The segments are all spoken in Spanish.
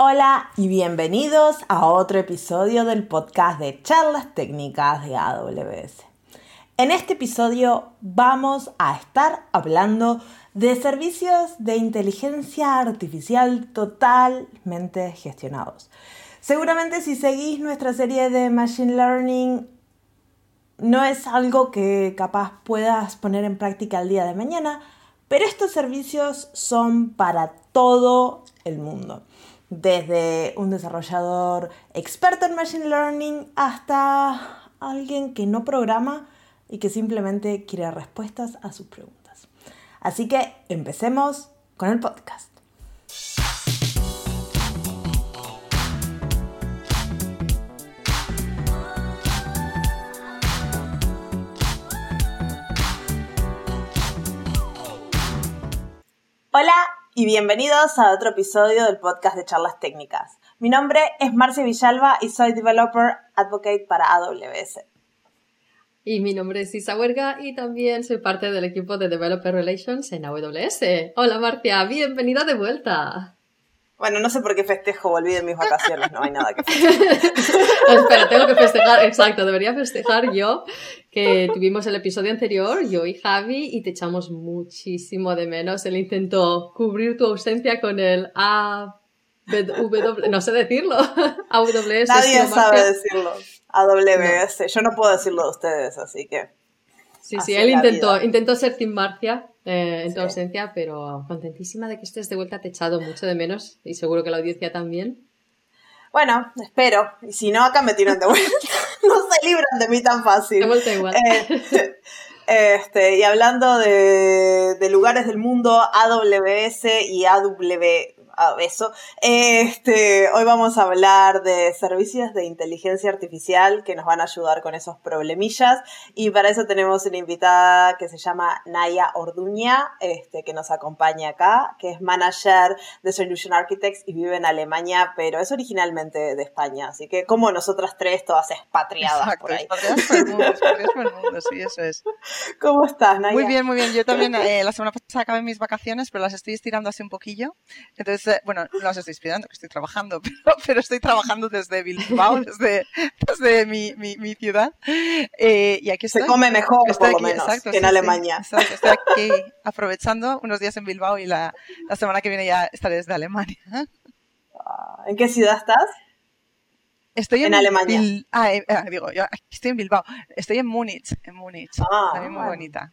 Hola y bienvenidos a otro episodio del podcast de charlas técnicas de AWS. En este episodio vamos a estar hablando de servicios de inteligencia artificial totalmente gestionados. Seguramente si seguís nuestra serie de Machine Learning no es algo que capaz puedas poner en práctica el día de mañana, pero estos servicios son para todo el mundo. Desde un desarrollador experto en Machine Learning hasta alguien que no programa y que simplemente quiere respuestas a sus preguntas. Así que empecemos con el podcast. Hola y bienvenidos a otro episodio del podcast de charlas técnicas. Mi nombre es Marcia Villalba y soy Developer Advocate para AWS. Y mi nombre es Isa Huerga y también soy parte del equipo de Developer Relations en AWS. Hola Marcia, bienvenida de vuelta. Bueno, no sé por qué festejo, volví de mis vacaciones, no hay nada que festejar. Espera, tengo que festejar, exacto, debería festejar yo que tuvimos el episodio anterior, yo y Javi, y te echamos muchísimo de menos. Él intentó cubrir tu ausencia con el A, W, no sé decirlo, AWS. Nadie sabe decirlo, AWS. Yo no puedo decirlo de ustedes, así que... Sí, sí, él intentó, intentó ser Team Marcia eh, en tu ausencia, pero contentísima de que estés de vuelta, te he echado mucho de menos y seguro que la audiencia también. Bueno, espero. Y si no, acá me tiran de vuelta. no se libran de mí tan fácil. De vuelta igual. Eh, este, y hablando de, de, lugares del mundo, AWS y AW, eso. Este, hoy vamos a hablar de servicios de inteligencia artificial que nos van a ayudar con esos problemillas. Y para eso tenemos una invitada que se llama Naya Orduña, este, que nos acompaña acá, que es manager de Solution Architects y vive en Alemania, pero es originalmente de España. Así que como nosotras tres, todas expatriadas por ahí. Expatriadas por el mundo, expatriadas por el mundo, sí, eso es. ¿Cómo estás, Naya? Muy bien, muy bien. Yo también eh, la semana pasada acabé mis vacaciones, pero las estoy estirando así un poquillo. Entonces, bueno, no las estoy esperando, que estoy trabajando, pero, estoy trabajando desde Bilbao, desde, desde mi, mi, ciudad. Eh, y aquí Se come mejor, por lo menos, que en Alemania. estoy aquí aprovechando unos días en Bilbao y la, la semana que viene ya estaré desde Alemania. Ah, ¿En qué ciudad estás? Estoy en, Alemania. ah, eh, ah, digo, yo estoy en Bilbao. Estoy en Múnich, en Múnich. Ah, también muy bonita.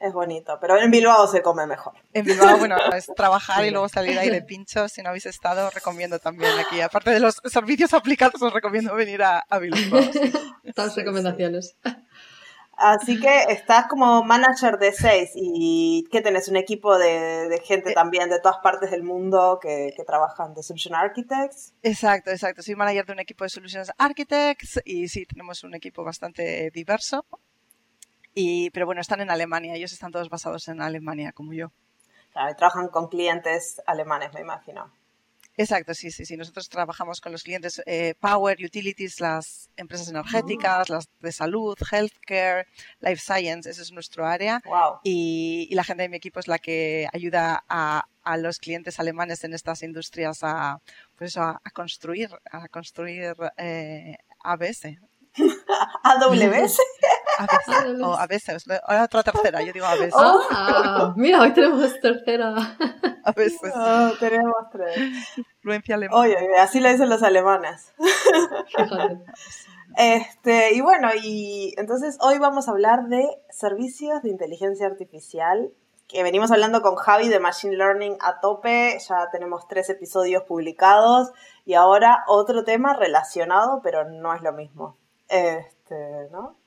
Es bonito, pero en Bilbao se come mejor. En Bilbao, bueno, es trabajar y luego salir ahí de pincho. Si no habéis estado, recomiendo también aquí. Aparte de los servicios aplicados, os recomiendo venir a, Bilbao. Todas recomendaciones. Así que estás como manager de seis y ¿qué tenés? Un equipo de, gente eh. también de todas partes del mundo que, que, trabajan de Solution Architects. Exacto, exacto. Soy manager de un equipo de Solutions Architects y sí, tenemos un equipo bastante diverso pero bueno, están en Alemania, ellos están todos basados en Alemania, como yo. Claro, trabajan con clientes alemanes, me imagino. Exacto, sí, sí, sí. Nosotros trabajamos con los clientes eh, Power, Utilities, las empresas energéticas, las de salud, healthcare, life science, ese es nuestro área. Wow. Y, la gente de mi equipo es la que ayuda a, los clientes alemanes en estas industrias a, pues a, construir, a construir eh, ABS. AWS. A veces, o a veces, ahora otra tercera, yo digo a veces. Ah, mira, hoy tenemos tercera. A veces. Oh, tenemos tres. Influencia alemana. Oye, así lo dicen los alemanes. Este, y bueno, y entonces hoy vamos a hablar de servicios de inteligencia artificial, que venimos hablando con Javi de Machine Learning a tope, ya tenemos tres episodios publicados, y ahora otro tema relacionado, pero no es lo mismo. Este, ¿no?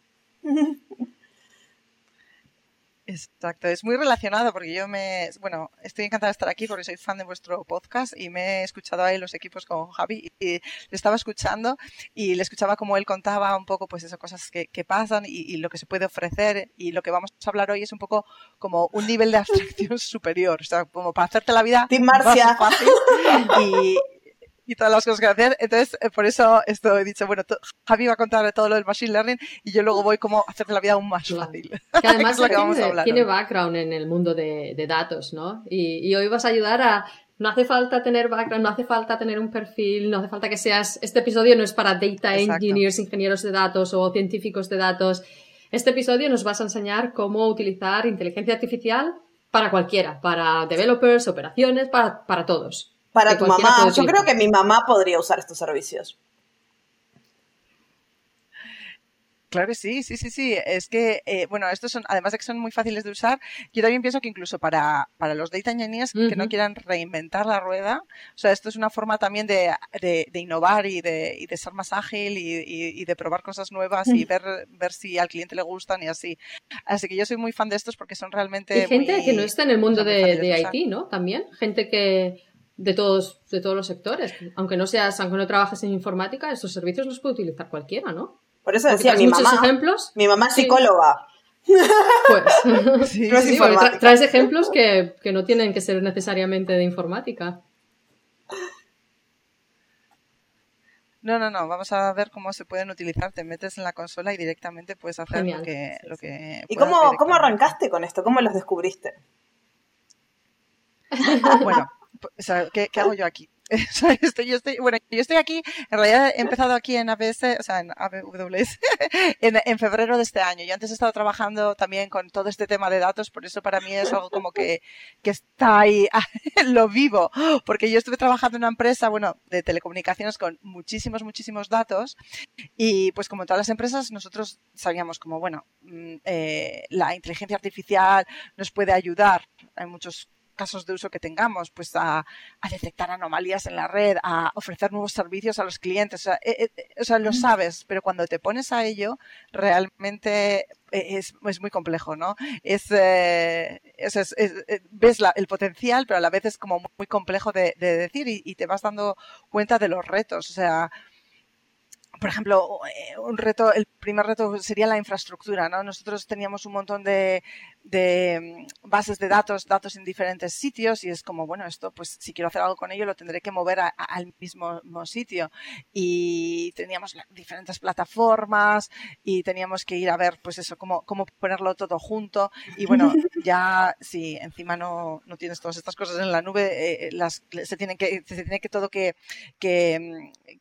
Exacto, es muy relacionado porque yo me, bueno, estoy encantada de estar aquí porque soy fan de vuestro podcast y me he escuchado ahí los equipos con Javi y le estaba escuchando y le escuchaba como él contaba un poco pues esas cosas que, pasan y, lo que se puede ofrecer y lo que vamos a hablar hoy es un poco como un nivel de abstracción superior, o sea, como para hacerte la vida más fácil y, y todas las cosas que hacer. Entonces, eh, por eso esto he dicho, bueno, Javi va a contar todo lo del Machine Learning y yo luego voy como a hacerte la vida aún más fácil. Que además tiene, background en el mundo de, datos, ¿no? Y, hoy vas a ayudar a no hace falta tener background, no hace falta tener un perfil, no hace falta que seas, este episodio no es para data engineers, ingenieros de datos o científicos de datos. Este episodio nos vas a enseñar cómo utilizar inteligencia artificial para cualquiera, para developers, operaciones, para, para todos. Para tu mamá. Yo creo que mi mamá podría usar estos servicios. Claro que sí, sí, sí, sí. Es que, eh, bueno, estos son, además de que son muy fáciles de usar, yo también pienso que incluso para, para los data engineers que no quieran reinventar la rueda, o sea, esto es una forma también de, de, innovar y de, y de ser más ágil y, y, de probar cosas nuevas y ver, ver si al cliente le gustan y así. Así que yo soy muy fan de estos porque son realmente. Y gente que no está en el mundo de, de IT, ¿no? También. Gente que de todos, de todos los sectores. Aunque no seas, aunque no trabajes en informática, estos servicios los puede utilizar cualquiera, ¿no? Por eso decía mi mamá. ejemplos? Mi mamá es psicóloga. Pues, sí, traes ejemplos que, que no tienen que ser necesariamente de informática. No, no, no. Vamos a ver cómo se pueden utilizar. Te metes en la consola y directamente puedes hacer lo que, lo que ¿Y cómo, cómo arrancaste con esto? ¿Cómo los descubriste? bueno, pues, ¿qué, ¿qué, hago yo aquí? estoy, yo estoy, bueno, yo estoy aquí, en realidad he empezado aquí en ABS, o sea, en AWS, en, en, febrero de este año. Yo antes he estado trabajando también con todo este tema de datos, por eso para mí es algo como que, que está ahí, lo vivo, porque yo estuve trabajando en una empresa, bueno, de telecomunicaciones con muchísimos, muchísimos datos, y pues como en todas las empresas, nosotros sabíamos como, bueno, mm, eh, la inteligencia artificial nos puede ayudar, hay muchos casos de uso que tengamos, pues a, detectar anomalías en la red, a ofrecer nuevos servicios a los clientes. O sea, eh, eh, lo sabes, pero cuando te pones a ello, realmente eh, es, muy complejo, ¿no? Es, ves el potencial, pero a la vez es como muy complejo de, decir y, y, te vas dando cuenta de los retos. O sea, por ejemplo, eh, un reto, el primer reto sería la infraestructura, ¿no? Nosotros teníamos un montón de, de, mm, bases de datos, datos en diferentes sitios y es como, bueno, esto, pues si quiero hacer algo con ello lo tendré que mover al mismo, sitio. Y teníamos diferentes plataformas y teníamos que ir a ver, pues eso, cómo, cómo ponerlo todo junto. Y bueno, ya si encima no, no tienes todas estas cosas en la nube, eh, las, se tienen que, se tiene que todo que, que, mm,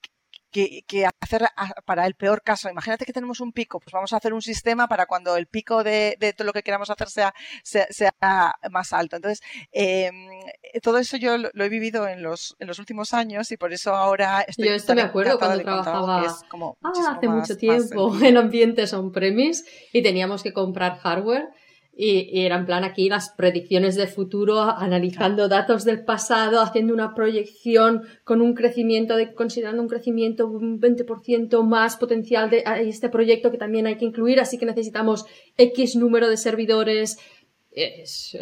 que, hacer para el peor caso. Imagínate que tenemos un pico, pues vamos a hacer un sistema para cuando el pico de, todo lo que queramos hacer sea, sea, más alto. Entonces, em, todo eso yo lo, he vivido en los, en los últimos años y por eso ahora estoy. Yo esto me acuerdo cuando trabajaba ah, hace mucho tiempo en ambientes on-premise y teníamos que comprar hardware y, era en plan aquí las predicciones de futuro, analizando datos del pasado, haciendo una proyección con un crecimiento, de, considerando un crecimiento un 20% más potencial de este proyecto que también hay que incluir, así que necesitamos X número de servidores. Es,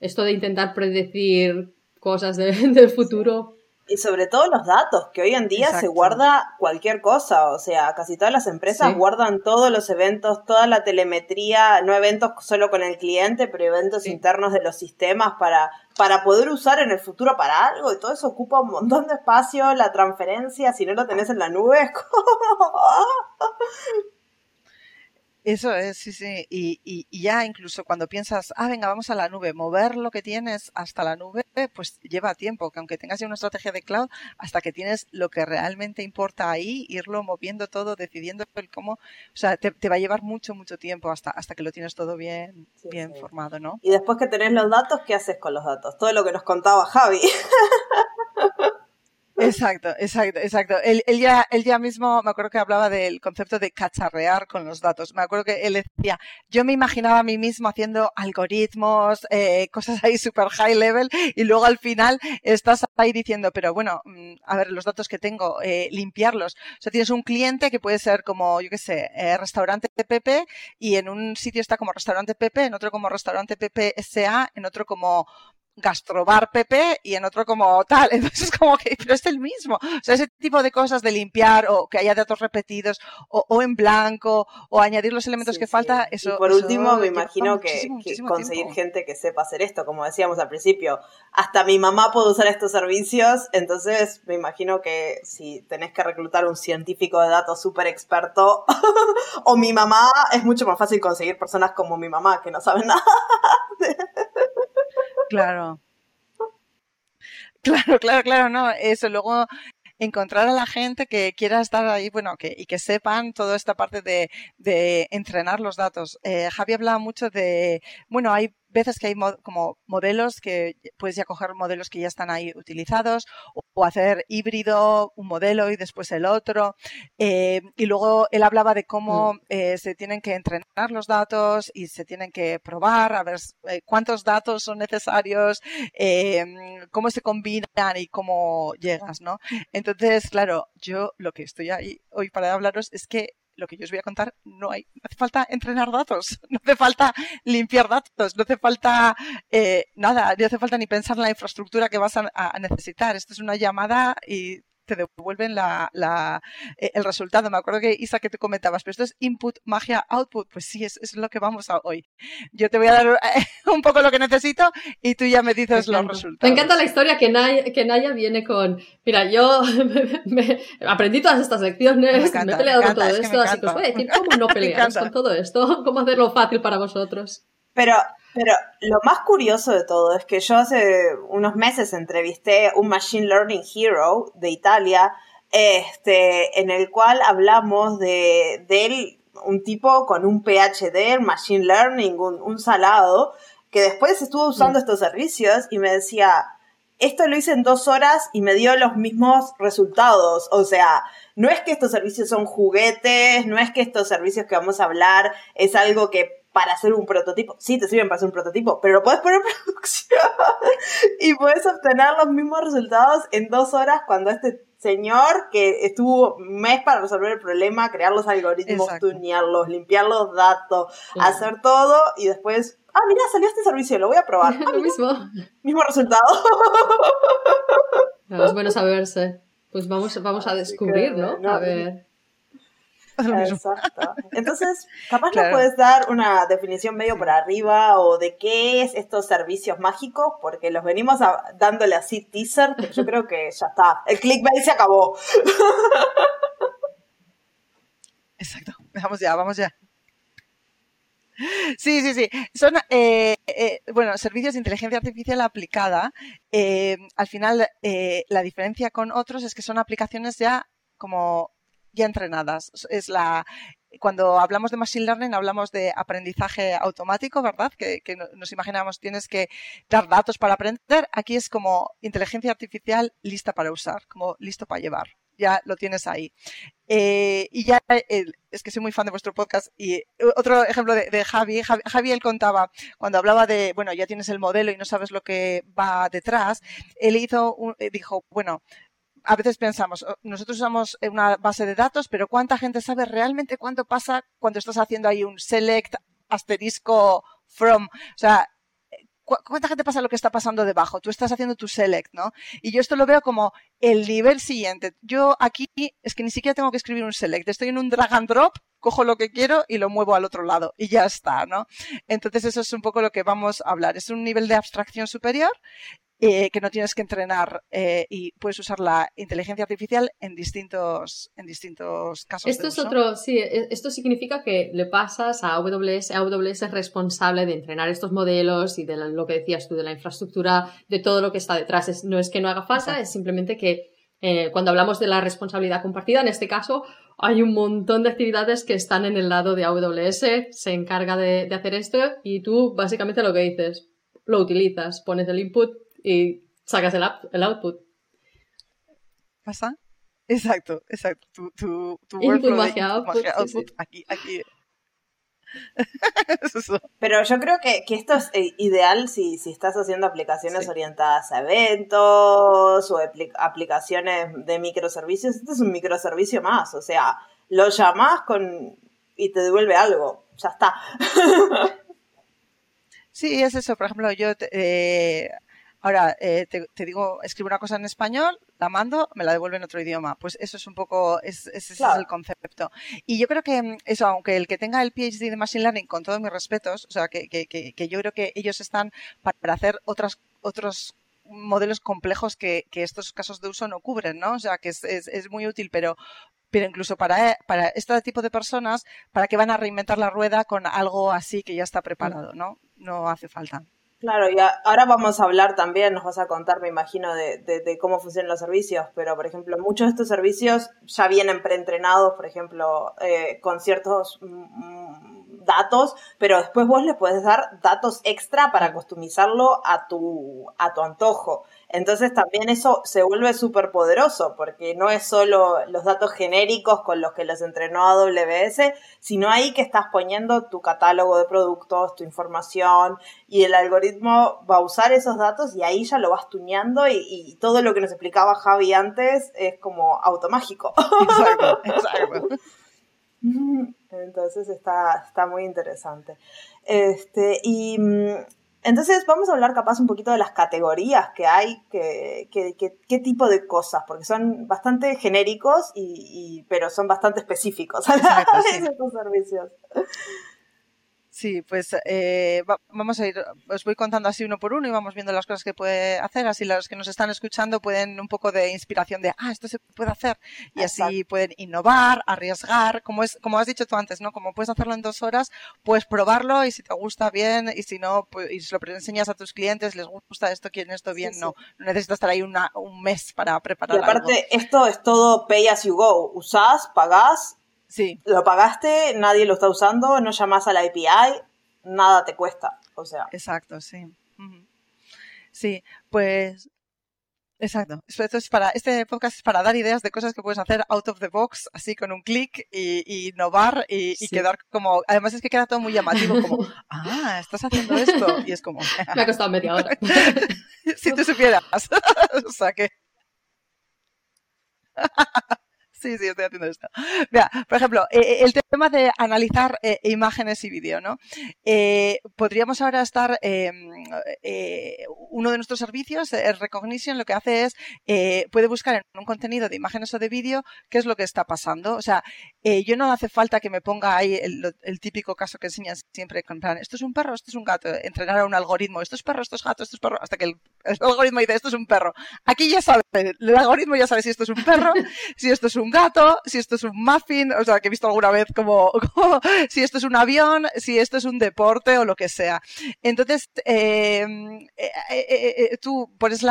esto de intentar predecir cosas del futuro. Y sobre todo los datos, que hoy en día se guarda cualquier cosa, o sea, casi todas las empresas guardan todos los eventos, toda la telemetría, no eventos solo con el cliente, pero eventos internos de los sistemas para, para poder usar en el futuro para algo, y todo eso ocupa un montón de espacio, la transferencia, si no lo tenés en la nube, es como... Eso es, sí, sí. Y, y, ya incluso cuando piensas, ah, venga, vamos a la nube, mover lo que tienes hasta la nube, pues lleva tiempo, que aunque tengas ya una estrategia de cloud, hasta que tienes lo que realmente importa ahí, irlo moviendo todo, decidiendo el cómo, o sea, te, va a llevar mucho, mucho tiempo hasta, hasta que lo tienes todo bien, bien formado, ¿no? Y después que tenés los datos, ¿qué haces con los datos? Todo lo que nos contaba Javi. Exacto, exacto, exacto. Él, ya, él ya mismo, me acuerdo que hablaba del concepto de cacharrear con los datos. Me acuerdo que él decía, yo me imaginaba a mí mismo haciendo algoritmos, eh, cosas ahí super high level, y luego al final estás ahí diciendo, pero bueno, mm, a ver, los datos que tengo, eh, limpiarlos. O sea, tienes un cliente que puede ser como, yo qué sé, eh, restaurante PP, y en un sitio está como restaurante PP, en otro como restaurante PP SA, en otro como gastrobar PP y en otro como tal. Entonces es como que, pero es el mismo. O sea, ese tipo de cosas de limpiar o que haya datos repetidos o, en blanco o añadir los elementos que falta, eso. Y por último, me imagino que, conseguir gente que sepa hacer esto, como decíamos al principio. Hasta mi mamá puede usar estos servicios, entonces me imagino que si tenés que reclutar un científico de datos súper experto o mi mamá, es mucho más fácil conseguir personas como mi mamá que no saben nada. Claro. Claro, claro, claro, no, eso. Luego encontrar a la gente que quiera estar ahí, bueno, que, y que sepan toda esta parte de, entrenar los datos. Eh, Javi hablaba mucho de, bueno, hay veces que hay como modelos que puedes ya coger modelos que ya están ahí utilizados o, hacer híbrido, un modelo y después el otro. Eh, y luego él hablaba de cómo mm. eh, se tienen que entrenar los datos y se tienen que probar a ver eh, cuántos datos son necesarios, cómo se combinan y cómo llegas, ¿no? Entonces, claro, yo lo que estoy ahí hoy para hablaros es que lo que yo os voy a contar, no hay, no hace falta entrenar datos, no hace falta limpiar datos, no hace falta eh, nada, no hace falta ni pensar en la infraestructura que vas a, a necesitar. Esto es una llamada y te devuelven la, la, eh, el resultado. Me acuerdo que Isa que te comentabas, pero esto es input, magia, output. Pues sí, es, es lo que vamos a hoy. Yo te voy a dar un poco lo que necesito y tú ya me dices los resultados. Me encanta la historia que Naya, que Naya viene con, mira, yo me, aprendí todas estas lecciones, me, he peleado con todo esto, así que os voy a decir cómo no pelearos con todo esto, cómo hacerlo fácil para vosotros. Pero pero lo más curioso de todo es que yo hace unos meses entrevisté un Machine Learning Hero de Italia, este, en el cual hablamos de, de él, un tipo con un PhD en Machine Learning, un, salado, que después estuvo usando mm. estos servicios y me decía, esto lo hice en dos horas y me dio los mismos resultados. O sea, no es que estos servicios son juguetes, no es que estos servicios que vamos a hablar es algo que para hacer un prototipo. Sí, te sirven para hacer un prototipo, pero lo puedes poner en producción y puedes obtener los mismos resultados en dos horas cuando este señor que estuvo un mes para resolver el problema, crear los algoritmos, tunearlos, limpiar los datos, hacer todo y después, ah, mira, salió este servicio, lo voy a probar. lo mismo. Mismo resultado. es bueno saberse. Pues vamos, vamos a descubrir, ¿no? A ver. Exacto. Entonces, capaz nos puedes dar una definición medio por arriba o de qué es estos servicios mágicos, porque los venimos dándole así teaser, pero yo creo que ya está. El clickbait se acabó. Exacto. Vamos ya, vamos ya. Sí, sí, sí. Son, eh, eh, bueno, servicios de inteligencia artificial aplicada. Eh, al final, la diferencia con otros es que son aplicaciones ya como ya entrenadas. Es la, cuando hablamos de Machine Learning hablamos de aprendizaje automático, ¿verdad? Que, nos imaginamos tienes que dar datos para aprender. Aquí es como inteligencia artificial lista para usar, como listo para llevar. Ya lo tienes ahí. Eh, y ya, es que soy muy fan de vuestro podcast. Y otro ejemplo de, Javi, Javi, él contaba, cuando hablaba de, bueno, ya tienes el modelo y no sabes lo que va detrás, él hizo, eh, dijo, bueno, a veces pensamos, oh, nosotros usamos una base de datos, pero ¿cuánta gente sabe realmente cuánto pasa cuando estás haciendo ahí un select asterisco from? O sea, ¿cuánta gente pasa lo que está pasando debajo? Tú estás haciendo tu select, ¿no? Y yo esto lo veo como el nivel siguiente. Yo aquí es que ni siquiera tengo que escribir un select. Estoy en un drag and drop, cojo lo que quiero y lo muevo al otro lado y ya está, ¿no? Entonces eso es un poco lo que vamos a hablar. Es un nivel de abstracción superior eh, que no tienes que entrenar eh, y puedes usar la inteligencia artificial en distintos, en distintos casos. Esto es otro, sí, e, esto significa que le pasas a AWS, AWS es responsable de entrenar estos modelos y de lo que decías tú, de la infraestructura, de todo lo que está detrás. no es que no haga falta, es simplemente que eh, cuando hablamos de la responsabilidad compartida, en este caso, hay un montón de actividades que están en el lado de AWS, se encarga de, de hacer esto y tú básicamente lo que dices, lo utilizas, pones el input, y sacas el, el output. ¿Pasa? Exacto, exacto. Tu, tu, tu Input magia, output, output aquí, aquí. Pero yo creo que, que, esto es eh, ideal si, si estás haciendo aplicaciones orientadas a eventos o aplicaciones de microservicios. Esto es un microservicio más, o sea, lo llamas con y te devuelve algo, ya está. Sí, es eso. Por ejemplo, yo eh, Ahora, eh, te, digo, escribo una cosa en español, la mando, me la devuelve en otro idioma. Pues eso es un poco, ese es el concepto. Y yo creo que mm, eso, aunque el que tenga el PhD de Machine Learning, con todos mis respetos, o sea, que, que, que, yo creo que ellos están para hacer otras, otros modelos complejos que, que, estos casos de uso no cubren, ¿no? O sea, que es, es, es muy útil, pero pero incluso para, para este tipo de personas, ¿para que van a reinventar la rueda con algo así que ya está preparado, ¿no? No hace falta. Claro, y ahora vamos a hablar también, nos vas a contar, me imagino, de, cómo funcionan los servicios, pero por ejemplo, muchos de estos servicios ya vienen preentrenados, por ejemplo, eh, con ciertos mm, datos, pero después vos le puedes dar datos extra para customizarlo a tu, a tu antojo. Entonces también eso se vuelve súper poderoso, porque no es solo los datos genéricos con los que los entrenó AWS, sino ahí que estás poniendo tu catálogo de productos, tu información, y el algoritmo va a usar esos datos y ahí ya lo vas tuneando y, todo lo que nos explicaba Javi antes es como automágico. Exacto, exacto. Entonces está, está muy interesante. Este, y mm, entonces vamos a hablar capaz un poquito de las categorías que hay, que, qué tipo de cosas, porque son bastante genéricos, y, pero son bastante específicos a estos servicios. Sí, pues eh, vamos a ir, os voy contando así uno por uno y vamos viendo las cosas que puede hacer, así los que nos están escuchando pueden un poco de inspiración de, ah, esto se puede hacer, y así pueden innovar, arriesgar, como es, como has dicho tú antes, ¿no? Como puedes hacerlo en dos horas, puedes probarlo y si te gusta bien, y si no, pues, y si lo enseñas a tus clientes, les gusta esto, quieren esto bien, no, no necesitas estar ahí una, un mes para preparar. Y aparte, esto es todo pay as you go, usás, pagás Sí. Lo pagaste, nadie lo está usando, no llamas a la API, nada te cuesta. O sea. Exacto, sí. Sí, pues Exacto. Esto es para, este podcast es para dar ideas de cosas que puedes hacer out of the box, así con un clic y, innovar y, quedar como, además es que queda todo muy llamativo, como, ah, estás haciendo esto. Y es como, me ha costado media hora. si tú supieras. o sea que. Sí, sí, estoy haciendo esto. Mira, por ejemplo, eh, eh, el tema de analizar eh, imágenes y vídeo, ¿no? podríamos ahora estar, em, uno de nuestros servicios, el Recognition, lo que hace es, puede buscar en un contenido de imágenes o de vídeo qué es lo que está pasando. O sea, yo no hace falta que me ponga ahí el, típico caso que enseñan siempre con plan, esto es un perro, esto es un gato, entrenar a un algoritmo, esto es perro, esto es gato, esto es perro, hasta que el, el algoritmo dice, esto es un perro. Aquí ya sabe, el algoritmo ya sabe si esto es un perro, si esto es un gato, si esto es un muffin, o sea, que he visto alguna vez como, si esto es un avión, si esto es un deporte o lo que sea. Entonces, eh, eh, eh, tú pones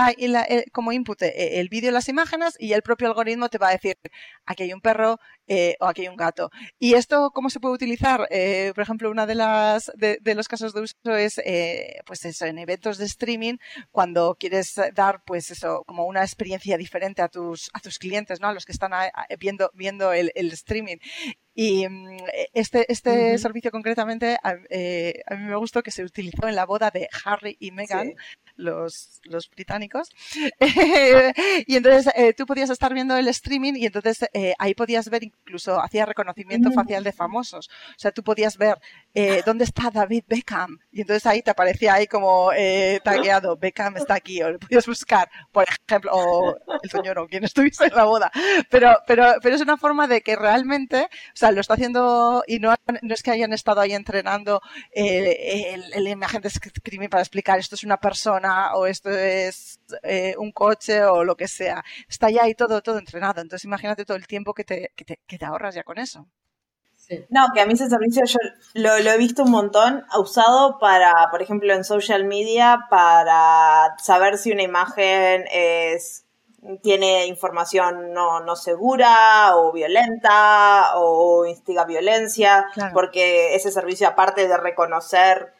como input el vídeo y las imágenes y el propio algoritmo te va a decir, aquí hay un perro o aquí hay un gato. ¿Y esto cómo se puede utilizar? por ejemplo, una de las de, los casos de uso es, pues eso, en eventos de streaming, cuando quieres dar, pues eso, como una experiencia diferente a tus, a tus clientes, ¿no? A los que están viendo, viendo el, el streaming. Y mm, este, este servicio concretamente eh, a, mí me gustó que se utilizó en la boda de Harry y Meghan, los, los británicos. y entonces eh, tú podías estar viendo el streaming y entonces eh, ahí podías ver incluso, hacía reconocimiento facial de famosos. O sea, tú podías ver dónde está David Beckham. Y entonces ahí te aparecía ahí como tagueado, Beckham está aquí, o lo podías buscar, por ejemplo, o el señor o quien estuviese en la boda. Pero, pero, pero es una forma de que realmente, o sea, lo está haciendo y no, no es que hayan estado ahí entrenando eh, el, el, imagen de crimen para explicar esto es una persona o esto es eh, un coche o lo que sea. Está ya ahí todo, todo entrenado. Entonces imagínate todo el tiempo que te, que te, que te ahorras ya con eso. No, que a mí ese servicio yo lo, lo, he visto un montón usado para, por ejemplo, en social media, para saber si una imagen es tiene información no, no segura o violenta o instiga violencia, porque ese servicio, aparte de reconocer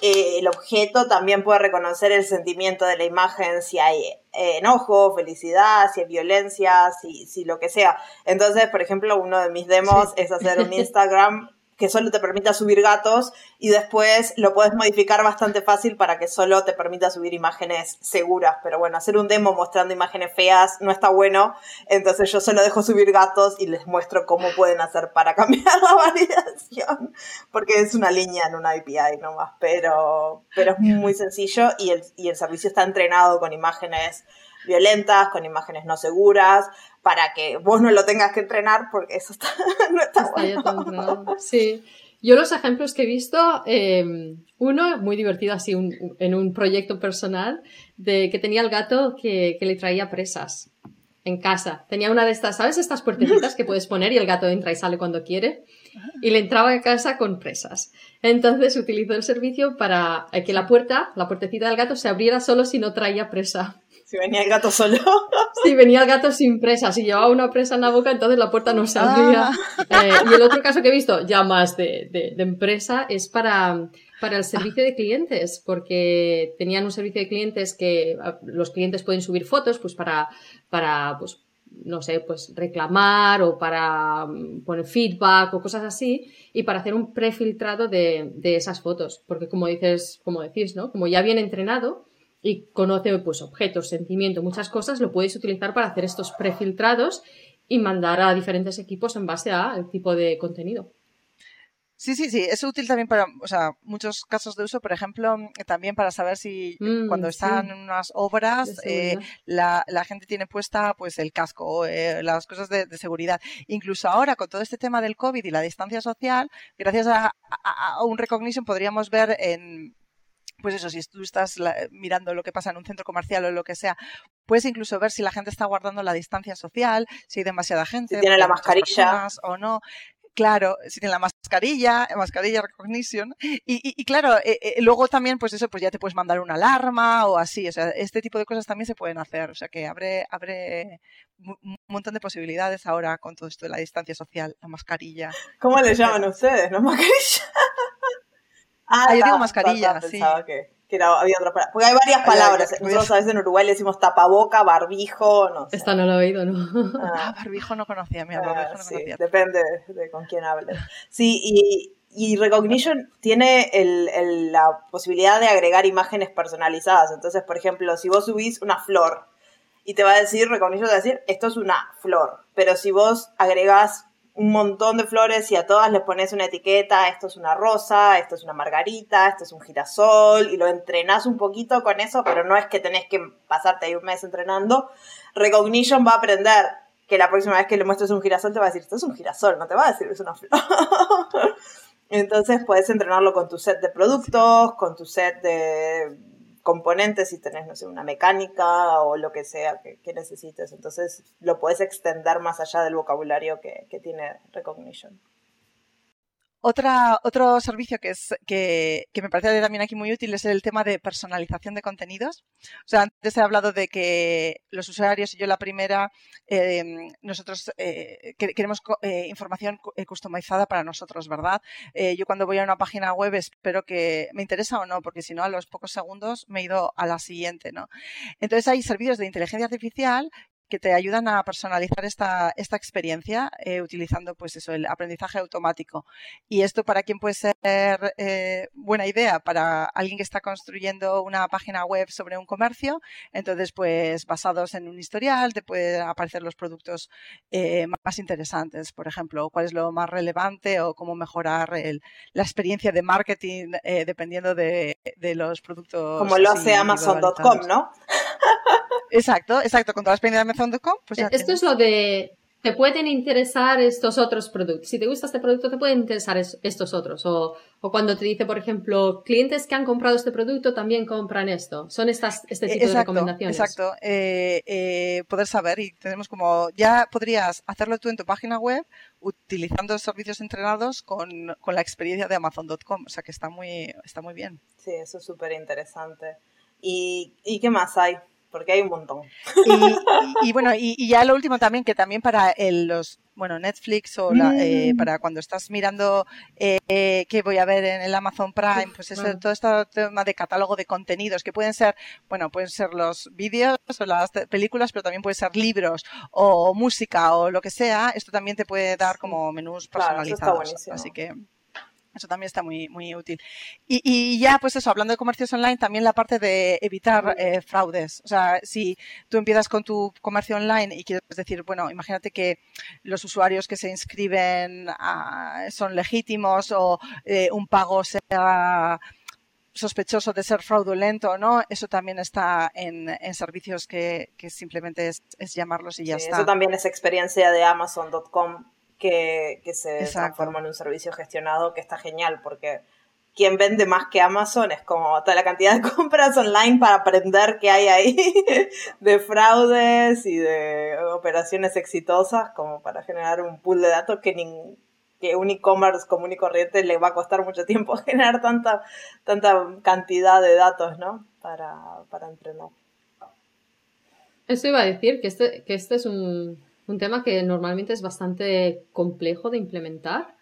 eh, el objeto, también puede reconocer el sentimiento de la imagen, si hay eh, enojo, felicidad, si hay violencia, si, si lo que sea. Entonces, por ejemplo, uno de mis demos es hacer un Instagram que solo te permita subir gatos y después lo puedes modificar bastante fácil para que solo te permita subir imágenes seguras. Pero bueno, hacer un demo mostrando imágenes feas no está bueno, entonces yo solo dejo subir gatos y les muestro cómo pueden hacer para cambiar la validación, porque es una línea en una API nomás, pero, pero es muy sencillo y el, y el servicio está entrenado con imágenes violentas, con imágenes no seguras, para que vos no lo tengas que entrenar porque eso está, no está, bueno. Sí. Yo los ejemplos que he visto, em, uno muy divertido así en un proyecto personal, de que tenía el gato que, le traía presas. en casa. Tenía una de estas, ¿sabes? Estas puertecitas que puedes poner y el gato entra y sale cuando quiere. Y le entraba a casa con presas. Entonces utilizó el servicio para que la puerta, la puertecita del gato, se abriera solo si no traía presa. Si venía el gato solo. Si venía el gato sin presa, si llevaba una presa en la boca, entonces la puerta no se abría. Ah. Eh, y el otro caso que he visto, ya más de, de, de empresa, es para para el servicio de clientes, porque tenían un servicio de clientes que los clientes pueden subir fotos, pues para, para, pues, no sé, pues reclamar o para mm, poner feedback o cosas así, y para hacer un prefiltrado de, de esas fotos. Porque como dices, como decís, ¿no? Como ya viene entrenado y conoce pues objetos, sentimientos, muchas cosas, lo puedes utilizar para hacer estos prefiltrados y mandar a diferentes equipos en base al tipo de contenido. Sí, sí, sí, es útil también para, o sea, muchos casos de uso, por ejemplo, también para saber si mm, cuando están en unas obras eh, la, la, gente tiene puesta pues el casco, eh, las cosas de, seguridad. Incluso ahora con todo este tema del COVID y la distancia social, gracias a, a, un recognition podríamos ver en pues eso, si tú estás mirando lo que pasa en un centro comercial o lo que sea, puedes incluso ver si la gente está guardando la distancia social, si hay demasiada gente, si tiene la mascarilla o no. Claro, si tiene la mascarilla, mascarilla recognition. Y, claro, eh, eh, luego también, pues eso, pues ya te puedes mandar una alarma o así. O sea, este tipo de cosas también se pueden hacer. O sea, que abre, abre un montón de posibilidades ahora con todo esto de la distancia social, la mascarilla. ¿Cómo le llaman ustedes? ¿No mascarilla? Ah, yo digo mascarilla, sí. Que que había otra palabra. Porque hay varias palabras. Nosotros a veces en Uruguay le decimos tapaboca, barbijo, no sé. Esta no lo he oído, ¿no? Ah, ah barbijo no conocía, mira, barbijo no conocía. Depende de, con quién hables. Sí, y, y Recognition tiene el, el, la posibilidad de agregar imágenes personalizadas. Entonces, por ejemplo, si vos subís una flor y te va a decir, Recognition te va a decir, esto es una flor. Pero si vos agregás un montón de flores y a todas les pones una etiqueta, esto es una rosa, esto es una margarita, esto es un girasol, y lo entrenás un poquito con eso, pero no es que tenés que pasarte ahí un mes entrenando. Recognition va a aprender que la próxima vez que le muestres un girasol te va a decir, esto es un girasol, no te va a decir es una flor. Entonces puedes entrenarlo con tu set de productos, con tu set de componentes, si tenés, no sé, una mecánica o lo que sea que, necesites. Entonces lo puedes extender más allá del vocabulario que, que tiene Recognition. Otra, otro servicio que, es, que, que, me parece también aquí muy útil es el tema de personalización de contenidos. O sea, antes he hablado de que los usuarios y yo la primera, eh, nosotros eh, queremos eh, información customizada para nosotros, ¿verdad? Yo cuando voy a una página web espero que me interesa o no, porque si no, a los pocos segundos me he ido a la siguiente, ¿no? Entonces hay servicios de inteligencia artificial que te ayudan a personalizar esta, esta experiencia eh, utilizando pues eso, el aprendizaje automático. Y esto para quién puede ser eh, buena idea, para alguien que está construyendo una página web sobre un comercio, entonces pues basados en un historial te pueden aparecer los productos eh, más interesantes, por ejemplo, cuál es lo más relevante o cómo mejorar el, la experiencia de marketing dependiendo de, de, los productos. Como lo hace Amazon.com, ¿no? Exacto, exacto, con toda la experiencia de Amazon.com. Pues Esto es lo de te pueden interesar estos otros productos. Si te gusta este producto, te pueden interesar estos otros. O, o, cuando te dice, por ejemplo, clientes que han comprado este producto también compran esto. Son estas, este tipo de recomendaciones. Exacto. Eh, eh, poder saber y tenemos como, ya podrías hacerlo tú en tu página web utilizando servicios entrenados con, con la experiencia de Amazon.com. O sea que está muy, está muy bien. Sí, eso es súper interesante. ¿Y, ¿Y qué más hay? Porque hay un montón. Y, bueno, y, ya lo último también, que también para los, bueno, Netflix o eh, mm. para cuando estás mirando eh, qué voy a ver en el Amazon Prime, pues eso, todo este tema de catálogo de contenidos, que pueden ser, bueno, pueden ser los vídeos o las películas, pero también pueden ser libros o música o lo que sea, esto también te puede dar como menús personalizados. así que eso también está muy, muy útil. Y, y, ya, pues eso, hablando de comercios online, también la parte de evitar eh, fraudes. O sea, si tú empiezas con tu comercio online y quieres decir, bueno, imagínate que los usuarios que se inscriben ah, son legítimos o eh, un pago sea sospechoso de ser fraudulento no, eso también está en, en servicios que, que simplemente es, es, llamarlos y ya está. Eso también es experiencia de Amazon.com que, que se transforma en un servicio gestionado que está genial porque quién vende más que Amazon, es como toda la cantidad de compras online para aprender qué hay ahí de fraudes y de operaciones exitosas, como para generar un pool de datos que, que un e-commerce común y corriente le va a costar mucho tiempo generar tanta, tanta cantidad de datos, ¿no? Para, para entrenar. Eso iba a decir, que este, que este es un, un tema que normalmente es bastante complejo de implementar.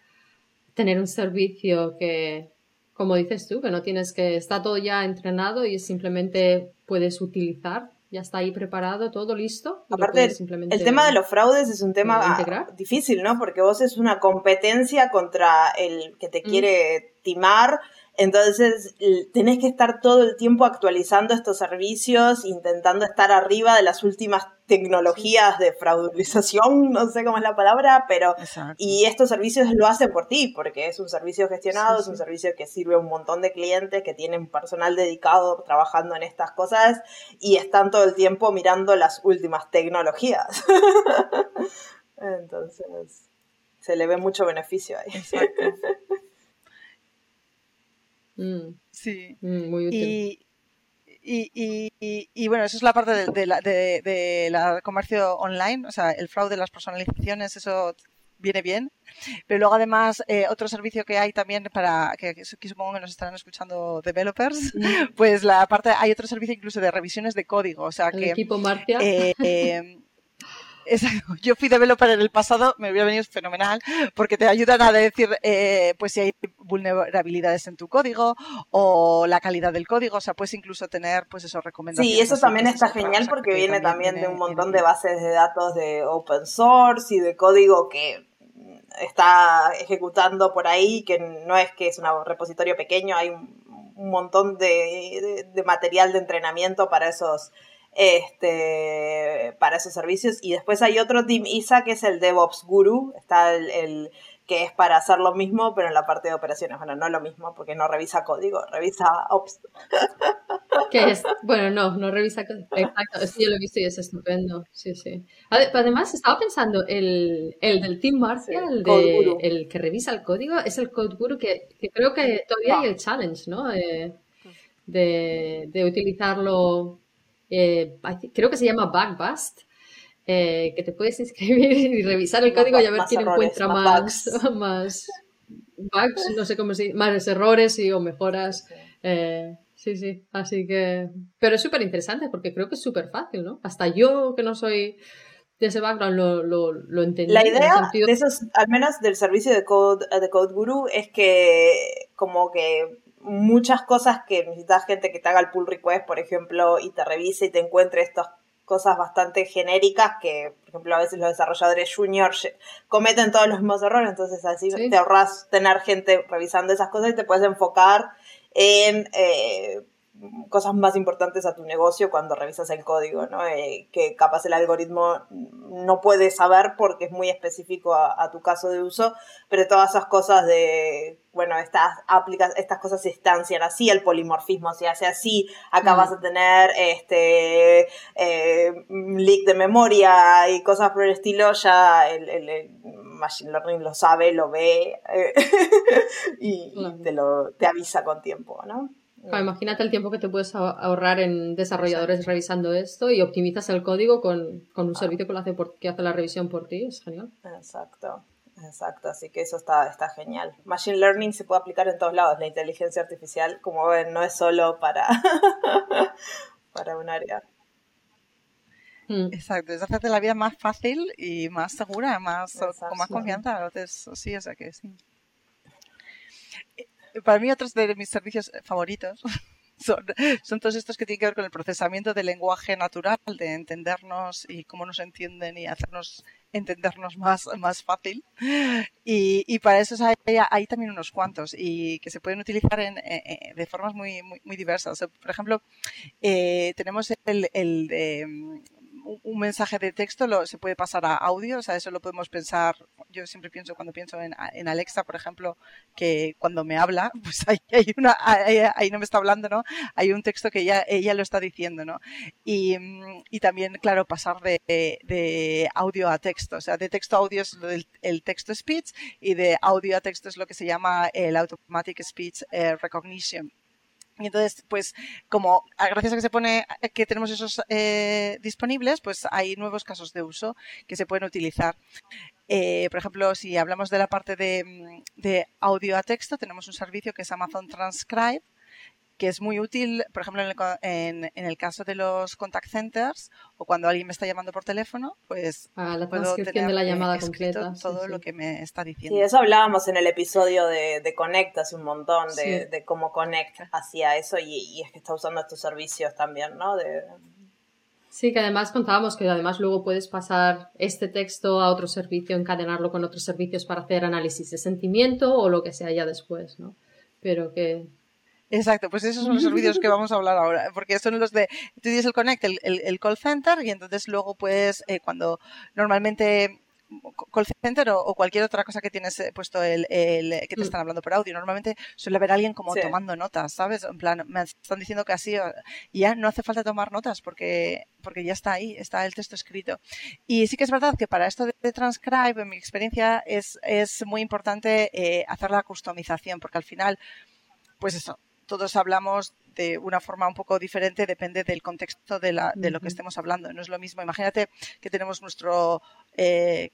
Tener un servicio que como dices tú, que no tienes que, está todo ya entrenado y simplemente puedes utilizar, ya está ahí preparado, todo listo. Aparte, el tema de los fraudes es un tema difícil, ¿no? Porque vos es una competencia contra el que te mm. quiere timar entonces, tenés que estar todo el tiempo actualizando estos servicios, intentando estar arriba de las últimas tecnologías de fraudulización, no sé cómo es la palabra, pero y estos servicios lo hacen por ti, porque es un servicio gestionado, es un servicio que sirve a un montón de clientes que tienen personal dedicado trabajando en estas cosas y están todo el tiempo mirando las últimas tecnologías. Entonces, se le ve mucho beneficio ahí. Exacto. Mm. Sí. Mm, muy útil. Y, bueno, eso es la parte de, la, de, la comercio online, o sea, el fraude, las personalizaciones, eso viene bien. Pero luego además eh, otro servicio que hay también para que, que, supongo que nos estarán escuchando developers, mm. pues la parte hay otro servicio incluso de revisiones de código, o sea que equipo Marcia. Eh, eh, Yo fui developer en el pasado, me hubiera venido fenomenal, porque te ayudan a decir, eh, pues si hay vulnerabilidades en tu código o la calidad del código, o sea, puedes incluso tener, pues esos recomendaciones. Sí, eso también está genial porque viene también, de un montón de bases de datos de open source y de código que está ejecutando por ahí, que no es que es un repositorio pequeño, hay un, montón de, de material de entrenamiento para esos este, para esos servicios. Y después hay otro Team ISA que es el DevOps Guru, está el, que es para hacer lo mismo, pero en la parte de operaciones. Bueno, no lo mismo, porque no revisa código, revisa Ops. Que es, bueno, no, no revisa código. Exacto, eso yo lo he visto y es estupendo. Sí, sí. Además, estaba pensando, el, el del Team Martial, el, el, que revisa el código, es el Code Guru que, que creo que todavía hay el challenge, ¿no? de, de utilizarlo eh, creo que se llama Backbust, eh, que te puedes inscribir y revisar el código y a ver quién encuentra más, más, bugs, no sé cómo se más errores y, o mejoras. Eh, sí, sí, así que... Pero es súper interesante porque creo que es súper fácil, ¿no? Hasta yo que no soy de ese background lo, lo, lo entendí. La idea de esos, al menos del servicio de Code, de Code Guru, es que como que muchas cosas que necesitas gente que te haga el pull request, por ejemplo, y te revise y te encuentre estas cosas bastante genéricas que, por ejemplo, a veces los desarrolladores juniors cometen todos los mismos errores, entonces así te ahorras tener gente revisando esas cosas y te puedes enfocar en eh, cosas más importantes a tu negocio cuando revisas el código, ¿no? Eh, que capaz el algoritmo no puede saber porque es muy específico a, tu caso de uso, pero todas esas cosas de, bueno, estas, aplicas, estas cosas se instancian así, el polimorfismo se hace así, acá mm. vas a tener este eh, leak de memoria y cosas por el estilo, ya el, el, Machine Learning lo sabe, lo ve eh, y, te, lo, te avisa con tiempo, ¿no? Imagínate el tiempo que te puedes ahorrar en desarrolladores revisando esto y optimizas el código con, un ah. servicio que, lo hace que hace la revisión por ti. Es genial. Exacto. Exacto, así que eso está, está genial. Machine Learning se puede aplicar en todos lados. La inteligencia artificial, como ven, no es solo para, para un área. Hmm. Exacto, es hacerte la vida más fácil y más segura, más, con más confianza. sí, o sea que sí para mí otros de mis servicios favoritos son, son, todos estos que tienen que ver con el procesamiento del lenguaje natural, de entendernos y cómo nos entienden y hacernos entendernos más, más fácil. Y, y para eso hay, hay, también unos cuantos y que se pueden utilizar en, de formas muy, muy, muy diversas. por ejemplo, eh, tenemos el, el de un, mensaje de texto lo, se puede pasar a audio, o sea, eso lo podemos pensar, yo siempre pienso cuando pienso en, en Alexa, por ejemplo, que cuando me habla, pues ahí, hay una, ahí, no me está hablando, ¿no? Hay un texto que ella, ella lo está diciendo, ¿no? Y, y también, claro, pasar de, de, audio a texto, o sea, de texto a audio es el, el texto speech y de audio a texto es lo que se llama el automatic speech eh, recognition. Y entonces, pues, como gracias a que se pone, que tenemos esos eh, disponibles, pues hay nuevos casos de uso que se pueden utilizar. Eh, por ejemplo, si hablamos de la parte de, mm, de audio a texto, tenemos un servicio que es Amazon Transcribe, que es muy útil, por ejemplo, en el, en, el, caso de los contact centers o cuando alguien me está llamando por teléfono, pues ah, la transcripción de la llamada completa. Todo lo que me está diciendo. Sí, eso hablábamos en el episodio de, de Connect hace un montón, de, de cómo Connect hacía eso y, y, es que está usando estos servicios también, ¿no? De... Sí, que además contábamos que además luego puedes pasar este texto a otro servicio, encadenarlo con otros servicios para hacer análisis de sentimiento o lo que sea ya después, ¿no? Pero que Exacto, pues esos son los servicios que vamos a hablar ahora, porque son los de, tú tienes el Connect, el, el, call center, y entonces luego puedes, eh, cuando normalmente call center o, cualquier otra cosa que tienes eh, puesto el, el, que te mm. están hablando por audio. Normalmente suele haber alguien como tomando notas, ¿sabes? En plan, me están diciendo que así ya no hace falta tomar notas porque, porque ya está ahí, está el texto escrito. Y sí que es verdad que para esto de, transcribe, en mi experiencia, es, es muy importante eh, hacer la customización porque al final, pues eso, todos hablamos de una forma un poco diferente, depende del contexto de, la, de lo que estemos hablando. No es lo mismo. Imagínate que tenemos nuestro eh,